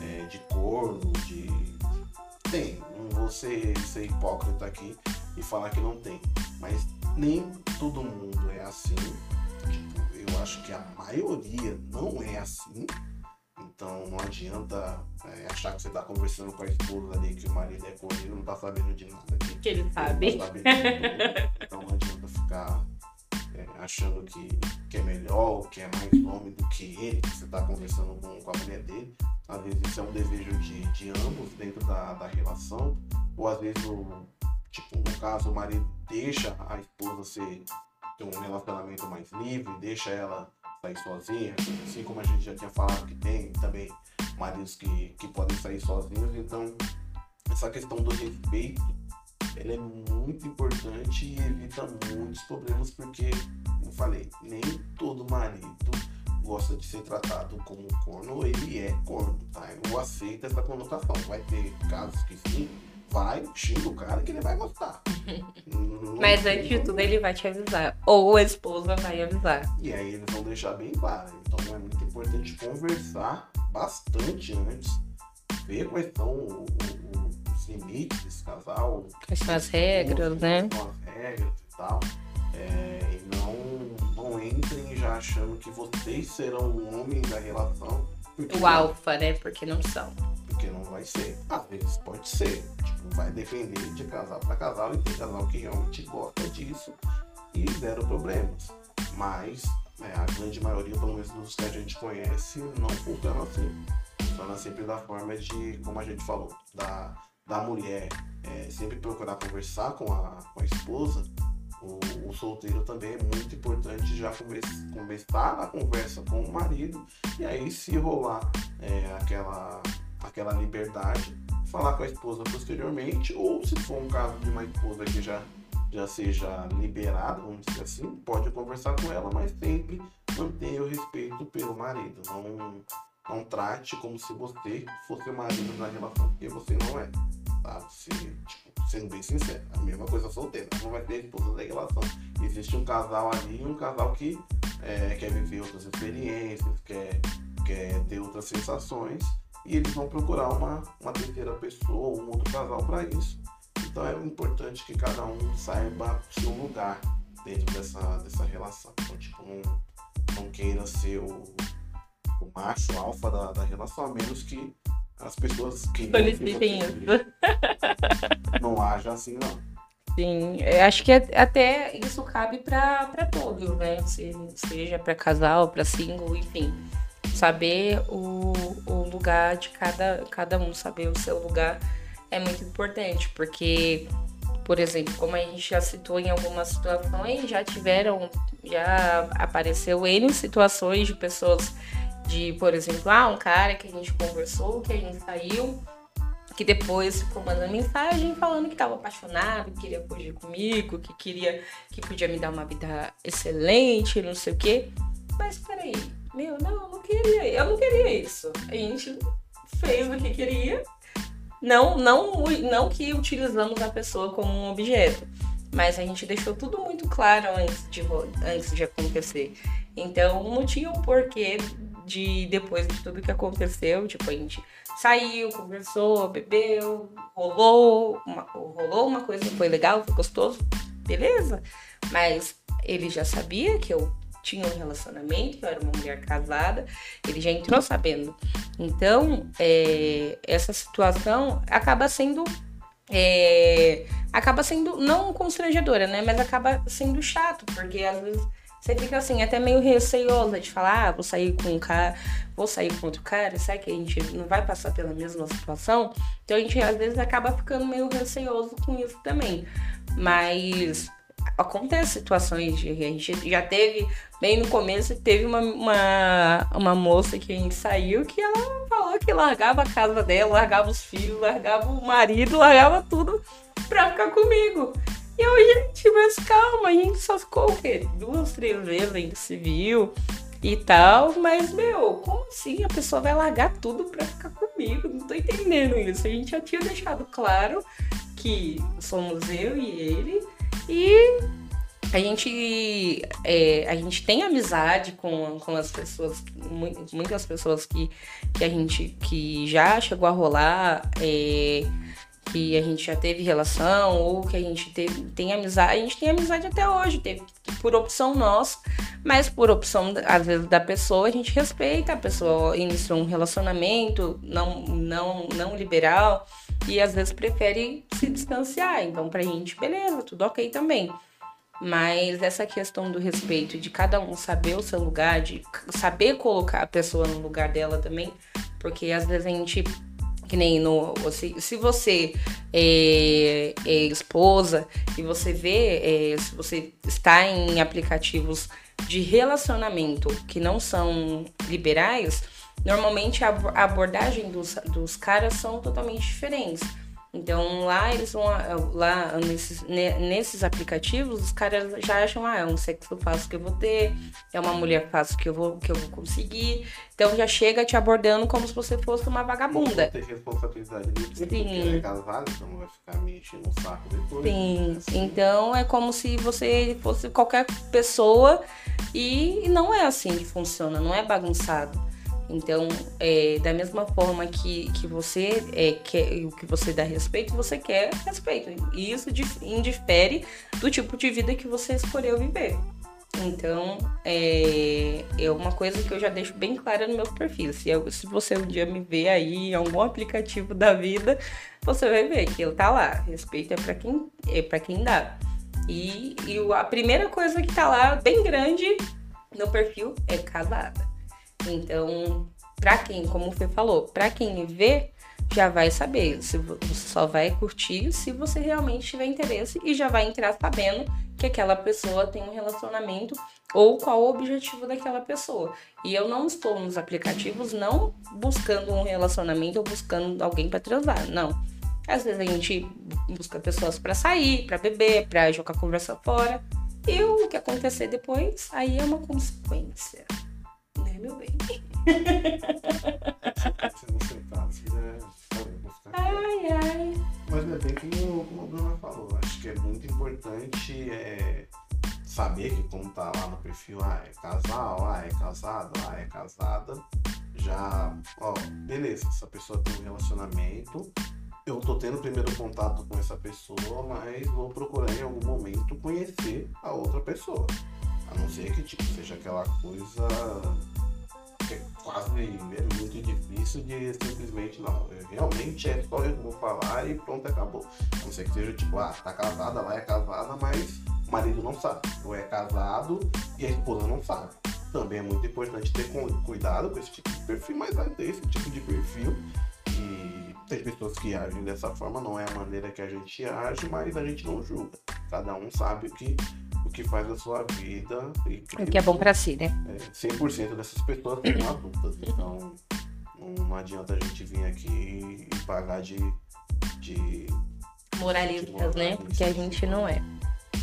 é, de corno, de. Tem. Não vou ser, ser hipócrita aqui e falar que não tem. Mas nem todo mundo é assim. Tipo, eu acho que a maioria não é assim. Então não adianta é, achar que você está conversando com a esposa ali que o marido é e não está sabendo de nada. Que, que ele sabe. Tá então não adianta ficar é, achando que, que é melhor, que é mais nome do que ele, que você está conversando com, com a mulher dele. Às vezes isso é um desejo de, de ambos dentro da, da relação, ou às vezes, o, tipo, no caso, o marido deixa a esposa ser, ter um relacionamento mais livre, deixa ela sair sozinha, assim como a gente já tinha falado que tem também maridos que, que podem sair sozinhos, então essa questão do respeito ela é muito importante e evita muitos problemas, porque, como eu falei, nem todo marido gosta de ser tratado como corno, ele é corno, tá? Eu aceito essa conotação. Vai ter casos que sim, vai, xinga o cara que ele vai gostar. Mas antes de tudo ele vai te avisar. Ou a esposa vai avisar. E aí eles vão deixar bem claro. Então é muito importante conversar bastante antes, ver quais são limites desse casal. Quais são as regras, né? Quais são as regras e tal. É, e não, não entrem já achando que vocês serão o homem da relação. O alfa, né? Porque não são. Porque não vai ser. Às vezes pode ser. Tipo, vai depender de casal para casal e tem casal que realmente gosta disso e zero problemas. Mas é, a grande maioria, pelo menos dos que a gente conhece, não funciona assim. Funciona sempre da forma de, como a gente falou, da da mulher é, sempre procurar conversar com a, com a esposa, o, o, solteiro também é muito importante já come, começar a conversa com o marido e aí se rolar é, aquela, aquela liberdade, falar com a esposa posteriormente, ou se for um caso de uma esposa que já, já seja liberada, vamos dizer assim, pode conversar com ela, mas sempre mantenha o respeito pelo marido. Não, não trate como se você fosse o marido da relação, porque você não é tá? Se, tipo, sendo bem sincero, a mesma coisa solteira, não vai ter esposa da relação. Existe um casal ali, um casal que é, quer viver outras experiências, quer, quer ter outras sensações, e eles vão procurar uma, uma terceira pessoa, um outro casal para isso. Então é importante que cada um saiba o seu lugar dentro dessa, dessa relação. Então, tipo, não, não queira ser o, o macho alfa da, da relação, a menos que as pessoas que solicitem isso. Não haja assim, não. Sim, eu acho que até isso cabe para todos, né? Se, seja para casal, para single, enfim. Saber o, o lugar de cada, cada um, saber o seu lugar é muito importante, porque, por exemplo, como a gente já citou em algumas situações, já tiveram, já apareceu N situações de pessoas de, por exemplo, ah, um cara que a gente conversou, que a gente saiu, que depois ficou mandando mensagem falando que estava apaixonado, que queria fugir comigo, que queria, que podia me dar uma vida excelente, não sei o quê. Mas peraí, meu, não, eu não queria, eu não queria isso. A gente fez o que queria, não, não, não que utilizamos a pessoa como um objeto, mas a gente deixou tudo muito claro antes de, antes de acontecer. Então não tinha um porquê de depois de tudo que aconteceu, tipo, a gente saiu, conversou, bebeu, rolou, uma, rolou uma coisa, foi legal, foi gostoso, beleza. Mas ele já sabia que eu tinha um relacionamento, eu era uma mulher casada, ele já entrou sabendo. Então, é, essa situação acaba sendo. É, acaba sendo não constrangedora, né? Mas acaba sendo chato, porque às vezes você fica assim, até meio receosa de falar, ah, vou sair com um cara, vou sair com outro cara, sabe que a gente não vai passar pela mesma situação? Então a gente às vezes acaba ficando meio receoso com isso também. Mas acontece situações de a gente já teve, bem no começo, teve uma, uma, uma moça que a gente saiu que ela falou que largava a casa dela, largava os filhos, largava o marido, largava tudo pra ficar comigo. E eu, gente, mas calma, a gente só ficou o quê? Duas, três vezes ainda se viu e tal, mas, meu, como assim a pessoa vai largar tudo pra ficar comigo? Não tô entendendo isso. A gente já tinha deixado claro que somos eu e ele e a gente, é, a gente tem amizade com, com as pessoas, muitas pessoas que, que a gente que já chegou a rolar. É, que a gente já teve relação ou que a gente teve, tem amizade, a gente tem amizade até hoje, teve por opção nossa, mas por opção às vezes da pessoa, a gente respeita, a pessoa iniciou um relacionamento não não não liberal e às vezes prefere se distanciar. Então pra gente, beleza, tudo OK também. Mas essa questão do respeito, de cada um saber o seu lugar, de saber colocar a pessoa no lugar dela também, porque às vezes a gente que nem no. Se, se você é, é esposa e você vê, é, se você está em aplicativos de relacionamento que não são liberais, normalmente a abordagem dos, dos caras são totalmente diferentes. Então lá eles vão lá nesses, nesses aplicativos, os caras já acham, ah, é um sexo fácil que eu vou ter, é uma mulher fácil que eu vou, que eu vou conseguir. Então já chega te abordando como se você fosse uma vagabunda. Tem responsabilidade de Sim. É casado, então vai ficar me enchendo o saco depois. Sim. Assim. Então é como se você fosse qualquer pessoa e não é assim que funciona, não é bagunçado. Então, é, da mesma forma que, que você é, quer, o que você dá respeito, você quer respeito. E isso indifere do tipo de vida que você escolheu viver. Então, é, é uma coisa que eu já deixo bem clara no meu perfil. Se, eu, se você um dia me ver aí em algum aplicativo da vida, você vai ver que ele tá lá. Respeito é para quem, é pra quem dá. E, e a primeira coisa que tá lá, bem grande no perfil, é casada. Então, para quem, como o Fê falou, para quem vê, já vai saber. Se você só vai curtir se você realmente tiver interesse e já vai entrar sabendo que aquela pessoa tem um relacionamento ou qual o objetivo daquela pessoa. E eu não estou nos aplicativos não buscando um relacionamento ou buscando alguém para transar, não. Às vezes a gente busca pessoas para sair, para beber, para jogar conversa fora. E o que acontecer depois, aí é uma consequência meu bem. ai, ai. Mas é bem como, como a Bruna falou. Acho que é muito importante é, saber que como tá lá no perfil, ah, é casal, ah, é casado, ah, é casada. Já, ó, beleza, essa pessoa tem um relacionamento. Eu tô tendo o primeiro contato com essa pessoa, mas vou procurar em algum momento conhecer a outra pessoa. A não ser que tipo, seja aquela coisa quase é muito difícil de simplesmente não. Realmente é só eu que vou falar e pronto, acabou. A não ser que seja tipo, ah, tá casada, lá é casada, mas o marido não sabe. Ou é casado e a esposa não sabe. Também é muito importante ter cuidado com esse tipo de perfil, mas vai ter esse tipo de perfil. E tem pessoas que agem dessa forma, não é a maneira que a gente age, mas a gente não julga. Cada um sabe o que o que faz a sua vida. E, o que é bom para si, né? É, 100% dessas pessoas são adultas, então não adianta a gente vir aqui e pagar de. de moralistas, né? Porque a gente não é.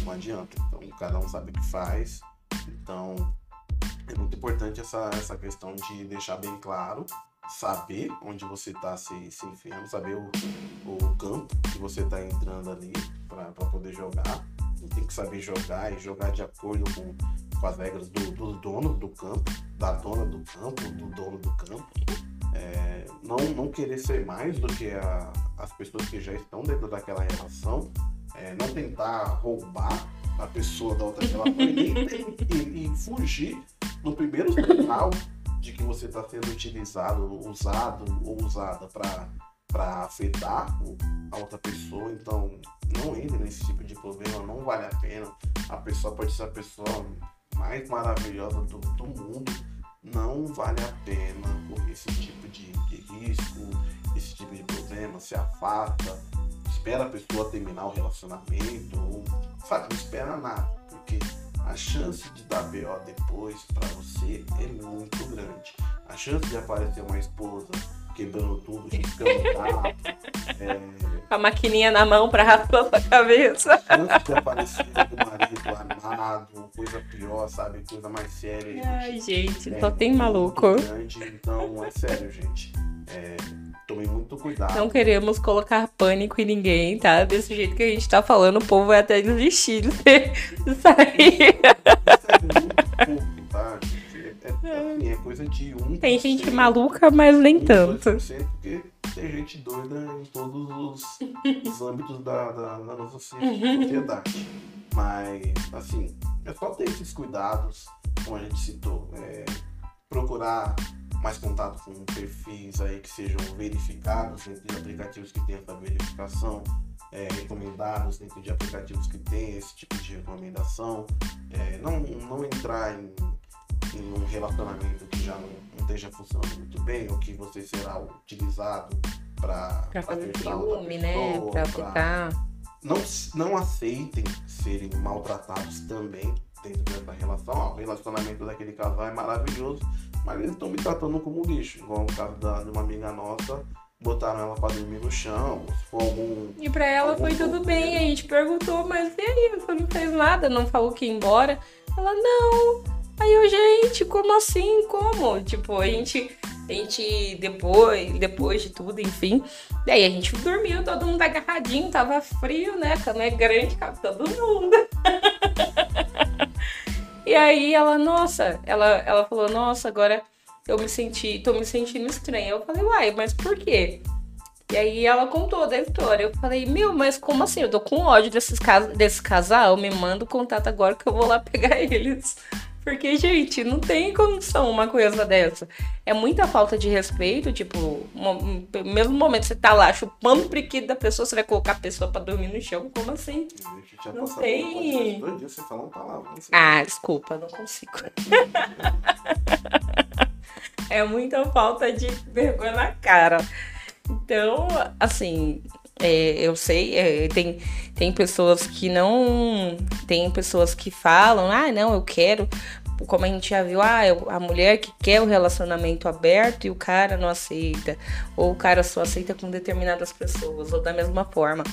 Não adianta. Então, cada um sabe o que faz. Então, é muito importante essa, essa questão de deixar bem claro, saber onde você está se, se enfiando, saber o, o campo que você está entrando ali para poder jogar tem que saber jogar e jogar de acordo com, com as regras do, do dono do campo, da dona do campo, do dono do campo. É, não, não querer ser mais do que a, as pessoas que já estão dentro daquela relação, é, não tentar roubar a pessoa da outra relação e, e, e fugir no primeiro sinal de que você está sendo utilizado, usado ou usada para afetar a outra pessoa. Então, não entre nesse tipo de problema, não vale a pena. A pessoa pode ser a pessoa mais maravilhosa do, do mundo, não vale a pena correr esse tipo de, de risco, esse tipo de problema, se afasta, espera a pessoa terminar o relacionamento, ou, sabe, não espera nada, porque a chance de dar BO depois para você é muito grande. A chance de aparecer uma esposa quebrando tudo, riscando carro. É... A maquininha na mão pra raspar sua cabeça. Antes de aparecer o marido armado, coisa pior, sabe? Coisa mais séria. Ai, gente, é, só tem maluco. Grande, então, é sério, gente. É, tome muito cuidado. Não queremos colocar pânico em ninguém, tá? Desse jeito que a gente tá falando, o povo vai até desistir de sair. É muito? É, é coisa de um. Tem gente maluca, mas nem tanto. Porque tem gente doida em todos os, os âmbitos da, da, da nossa sociedade. Mas, assim, é só ter esses cuidados, como a gente citou. É, procurar mais contato com perfis aí que sejam verificados dentro de aplicativos que tenham essa verificação, é, recomendados dentro de aplicativos que têm esse tipo de recomendação. É, não, não entrar em em um relacionamento que já não, não esteja funcionando muito bem, ou que você será utilizado para fazer ciúme, né? Ficar. Não, não aceitem serem maltratados também dentro dessa relação. Ó, o relacionamento daquele casal é maravilhoso, mas eles estão me tratando como lixo, igual o caso da, de uma amiga nossa botaram ela pra dormir no chão, se for algum. E pra ela foi tudo bem, a gente perguntou, mas e aí, você não fez nada, não falou que ia embora? Ela, não, Aí eu, gente, como assim? Como? Tipo, a gente, a gente depois, depois de tudo, enfim. Daí a gente dormiu, todo mundo agarradinho, tava frio, né? A cama é grande, cabe todo mundo. e aí ela, nossa, ela, ela falou, nossa, agora eu me senti, tô me sentindo estranha. Eu falei, uai, mas por quê? E aí ela contou da história. Eu falei, meu, mas como assim? Eu tô com ódio desses cas desse casal, me manda o contato agora que eu vou lá pegar eles. Porque, gente, não tem condição uma coisa dessa. É muita falta de respeito, tipo, no mesmo momento que você tá lá chupando o priquito da pessoa, você vai colocar a pessoa pra dormir no chão, como assim? Não tem. Ah, desculpa, não consigo. é muita falta de vergonha na cara. Então, assim, é, eu sei, é, tem, tem pessoas que não. Tem pessoas que falam, ah, não, eu quero. Como a gente já viu, ah, a mulher que quer o relacionamento aberto e o cara não aceita. Ou o cara só aceita com determinadas pessoas. Ou da mesma forma,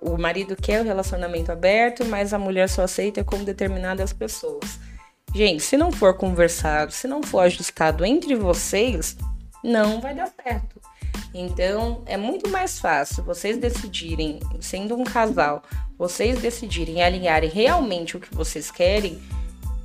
o marido quer o relacionamento aberto, mas a mulher só aceita com determinadas pessoas. Gente, se não for conversado, se não for ajustado entre vocês, não vai dar certo. Então, é muito mais fácil vocês decidirem, sendo um casal, vocês decidirem alinharem realmente o que vocês querem,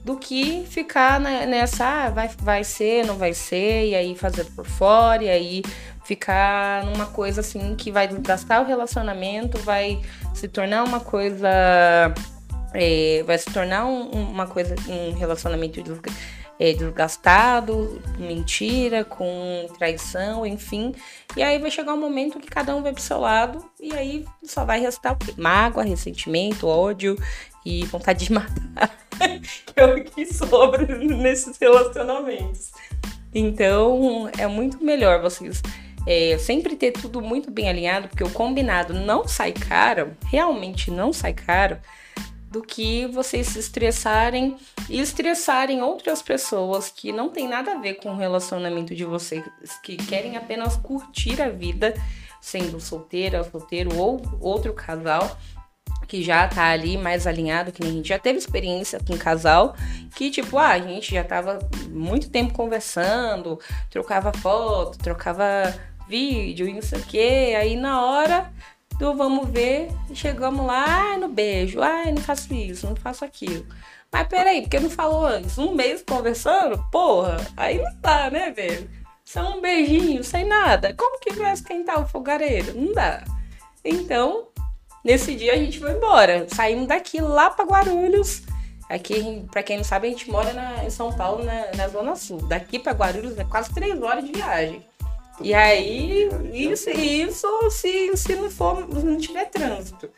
do que ficar nessa, ah, vai, vai ser, não vai ser, e aí fazer por fora, e aí ficar numa coisa assim que vai gastar o relacionamento, vai se tornar uma coisa. É, vai se tornar um, uma coisa, um relacionamento é, desgastado, mentira, com traição, enfim. E aí vai chegar um momento que cada um vai pro seu lado e aí só vai restar? Mágoa, ressentimento, ódio e vontade de matar. é o que sobra nesses relacionamentos. Então é muito melhor vocês é, sempre ter tudo muito bem alinhado, porque o combinado não sai caro, realmente não sai caro do que vocês se estressarem e estressarem outras pessoas que não tem nada a ver com o relacionamento de vocês, que querem apenas curtir a vida, sendo solteira, solteiro ou outro casal que já tá ali mais alinhado, que a gente já teve experiência com um casal que, tipo, ah, a gente já tava muito tempo conversando, trocava foto, trocava vídeo e não sei o que, aí na hora do vamos ver, chegamos lá, ai, no beijo, ai, não faço isso, não faço aquilo. Mas peraí, porque não falou antes? Um mês conversando? Porra, aí não dá, né, velho? Só um beijinho, sem nada. Como que vai esquentar o fogareiro? Não dá. Então, nesse dia a gente foi embora. Saímos daqui lá para Guarulhos. Aqui, para quem não sabe, a gente mora na, em São Paulo, na, na Zona Sul. Daqui para Guarulhos é quase três horas de viagem. E aí, isso, isso se, se não for, não tiver trânsito.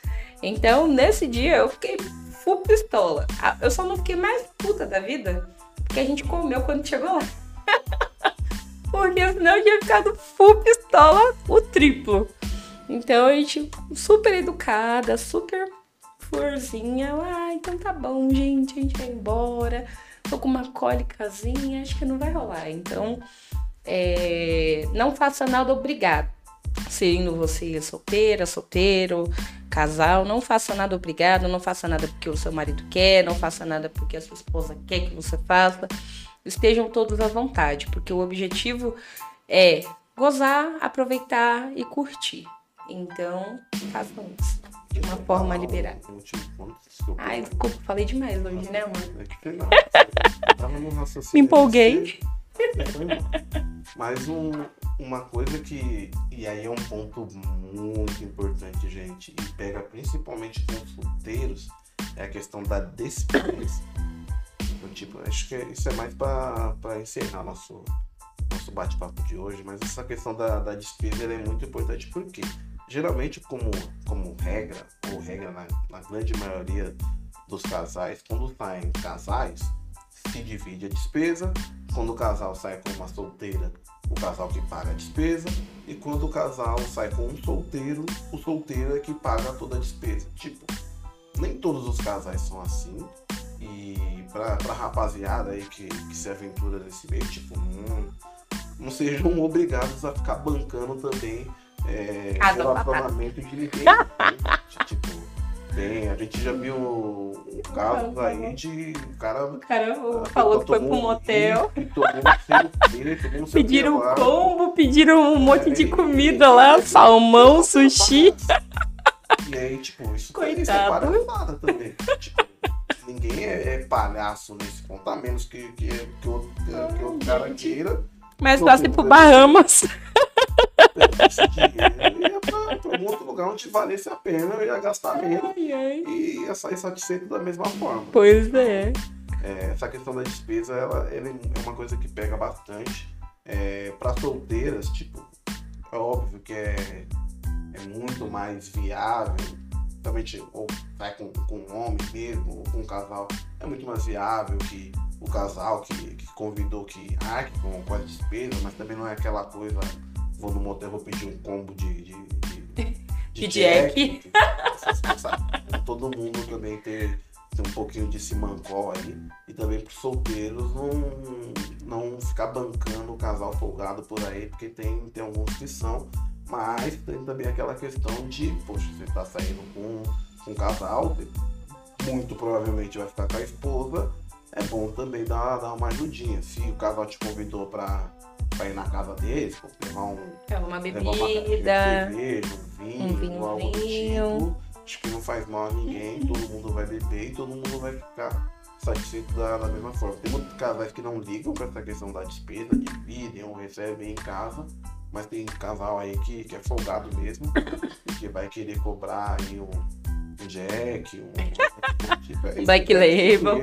Então, nesse dia, eu fiquei full pistola. Eu só não fiquei mais puta da vida porque a gente comeu quando chegou lá. porque senão eu tinha ficado full pistola o triplo. Então, a gente super educada, super florzinha. Ah, então tá bom, gente, a gente vai embora. Tô com uma cólicazinha, acho que não vai rolar. Então, é, não faça nada obrigado. Sendo você solteira, solteiro, casal, não faça nada obrigado, não faça nada porque o seu marido quer, não faça nada porque a sua esposa quer que você faça. Estejam todos à vontade, porque o objetivo é gozar, aproveitar e curtir. Então, façam isso de uma forma liberada. Ai, desculpa, falei demais hoje, né, amor? É Me empolguei. Mas um, uma coisa que. E aí é um ponto muito importante, gente, e pega principalmente com os solteiros, é a questão da despesa. Então, tipo, acho que isso é mais para encerrar nosso, nosso bate-papo de hoje, mas essa questão da, da despesa é muito importante porque geralmente, como, como regra, ou regra na, na grande maioria dos casais, quando saem casais, se divide a despesa. Quando o casal sai com uma solteira, o casal que paga a despesa. E quando o casal sai com um solteiro, o solteiro é que paga toda a despesa. Tipo, nem todos os casais são assim. E pra, pra rapaziada aí que, que se aventura nesse meio, tipo, não, não sejam obrigados a ficar bancando também é, relacionamento de ninguém. tipo, tem, a gente já viu casos aí de o cara. O cara falou que foi pro motel. pediram um combo, pediram um monte de comida lá, salmão, sushi. E aí, tipo, isso, Coitado. isso é palhaçada também. tipo, ninguém é, é, palhaço nesse ponto, a menos que, que, que, o, que o cara queira. Mas tá assim pro Bahamas. Esse dinheiro ia pra um outro lugar onde valesse a pena, eu ia gastar menos ai, ai. e ia sair satisfeito da mesma forma. Pois é. é essa questão da despesa, ela, ela, é uma coisa que pega bastante. É, para solteiras, tipo, é óbvio que é, é muito mais viável, realmente, ou vai com, com um homem mesmo, ou com um casal, é muito mais viável que o casal que, que convidou que arque com, com a despesa, mas também não é aquela coisa vou no motel, vou pedir um combo de. de, de, de Jack. Jack. Todo mundo também ter, um pouquinho de simancol aí. E também para solteiros não, não ficar bancando o casal folgado por aí, porque tem, tem alguns que são. Mas tem também aquela questão de, poxa, você está saindo com, com um casal, muito provavelmente vai ficar com a esposa. É bom também dar, dar uma ajudinha. Se o casal te convidou para pra ir na casa deles, levar um. É uma bebida. Levar uma cerveja, um vinho, um vinho, algo do tipo. Acho que não faz mal a ninguém, todo mundo vai beber e todo mundo vai ficar satisfeito da, da mesma forma. Tem muitos casais que não ligam pra essa questão da despesa, dividem ou recebem em casa. Mas tem casal aí que, que é folgado mesmo, que vai querer cobrar aí um, jack, um, um tipo, Black Label.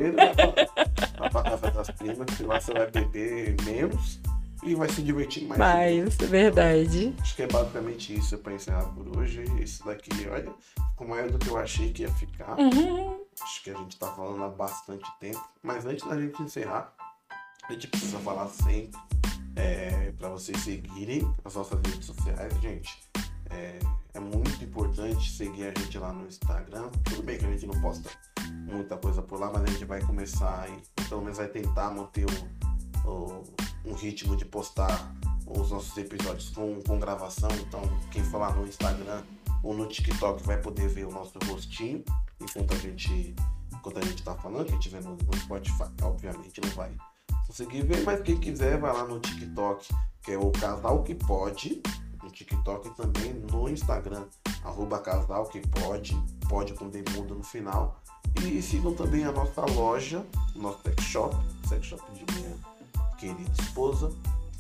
Vai pra casa das primas, que lá você vai beber menos e vai se divertir mais. Mais, verdade. Acho que é basicamente isso pra encerrar por hoje. Isso daqui, olha, ficou maior do que eu achei que ia ficar. Uhum. Acho que a gente tá falando há bastante tempo. Mas antes da gente encerrar, a gente precisa falar sempre é, para vocês seguirem as nossas redes sociais, gente. É, é, muito importante seguir a gente lá no Instagram. Tudo bem que a gente não posta muita coisa por lá, mas a gente vai começar e pelo menos vai tentar manter o, o, um ritmo de postar os nossos episódios com, com gravação. Então, quem for lá no Instagram ou no TikTok vai poder ver o nosso rostinho enquanto a gente enquanto a gente tá falando, quem tiver no, no Spotify, obviamente não vai conseguir ver, mas quem quiser vai lá no TikTok, que é o Casal Que Pode, no TikTok e também no Instagram, arroba Casal Que Pode, pode com demudo no final. E sigam também a nossa loja, o nosso sex shop, sex shop de minha querida esposa,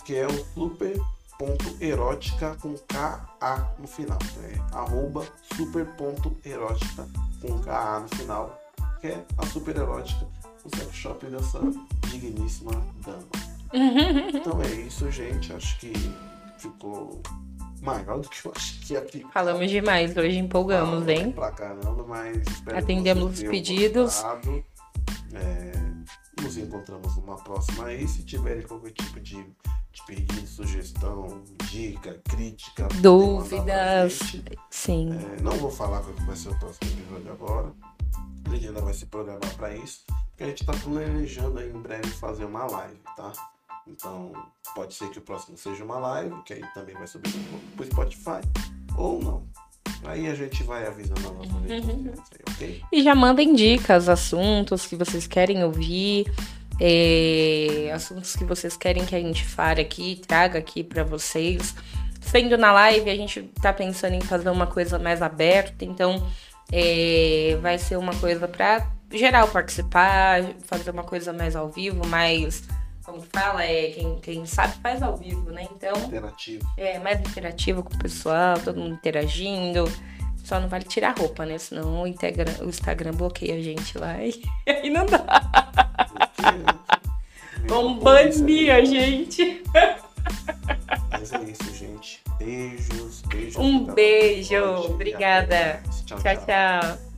que é o super ponto erótica com K-A no final. É arroba super ponto erótica com K-A no final, que é a super erótica, o sex shop dessa digníssima dama. Então é isso, gente. Acho que ficou maior do que eu acho que ficar. Falamos demais, hoje empolgamos, Falamos hein? Pra caramba, mas espero Atendemos os pedidos. É, nos encontramos numa próxima aí. Se tiverem qualquer tipo de, de pedido, sugestão, dica, crítica, Dúvidas. Sim. É, não vou falar qual vai ser o próximo episódio agora. A gente ainda vai se programar para isso. Porque a gente tá planejando aí em breve fazer uma live, tá? Então, pode ser que o próximo seja uma live, que aí também vai subir pro Spotify, ou não. Aí a gente vai avisando a nossa Uhum. ok? E já mandem dicas, assuntos que vocês querem ouvir, é, assuntos que vocês querem que a gente fale aqui, traga aqui pra vocês. Sendo na live, a gente tá pensando em fazer uma coisa mais aberta, então é, vai ser uma coisa pra geral participar, fazer uma coisa mais ao vivo, mais. Como que fala? É, quem, quem sabe faz ao vivo, né? Então. Interativo. É, mais interativo com o pessoal, todo mundo interagindo. Só não vale tirar roupa, né? Senão o, Integra- o Instagram bloqueia a gente lá e aí não dá. Vamos banir a gente. Mas é isso, gente. Beijos, beijos. Um beijo. Obrigada. Tchau, Tchau, tchau.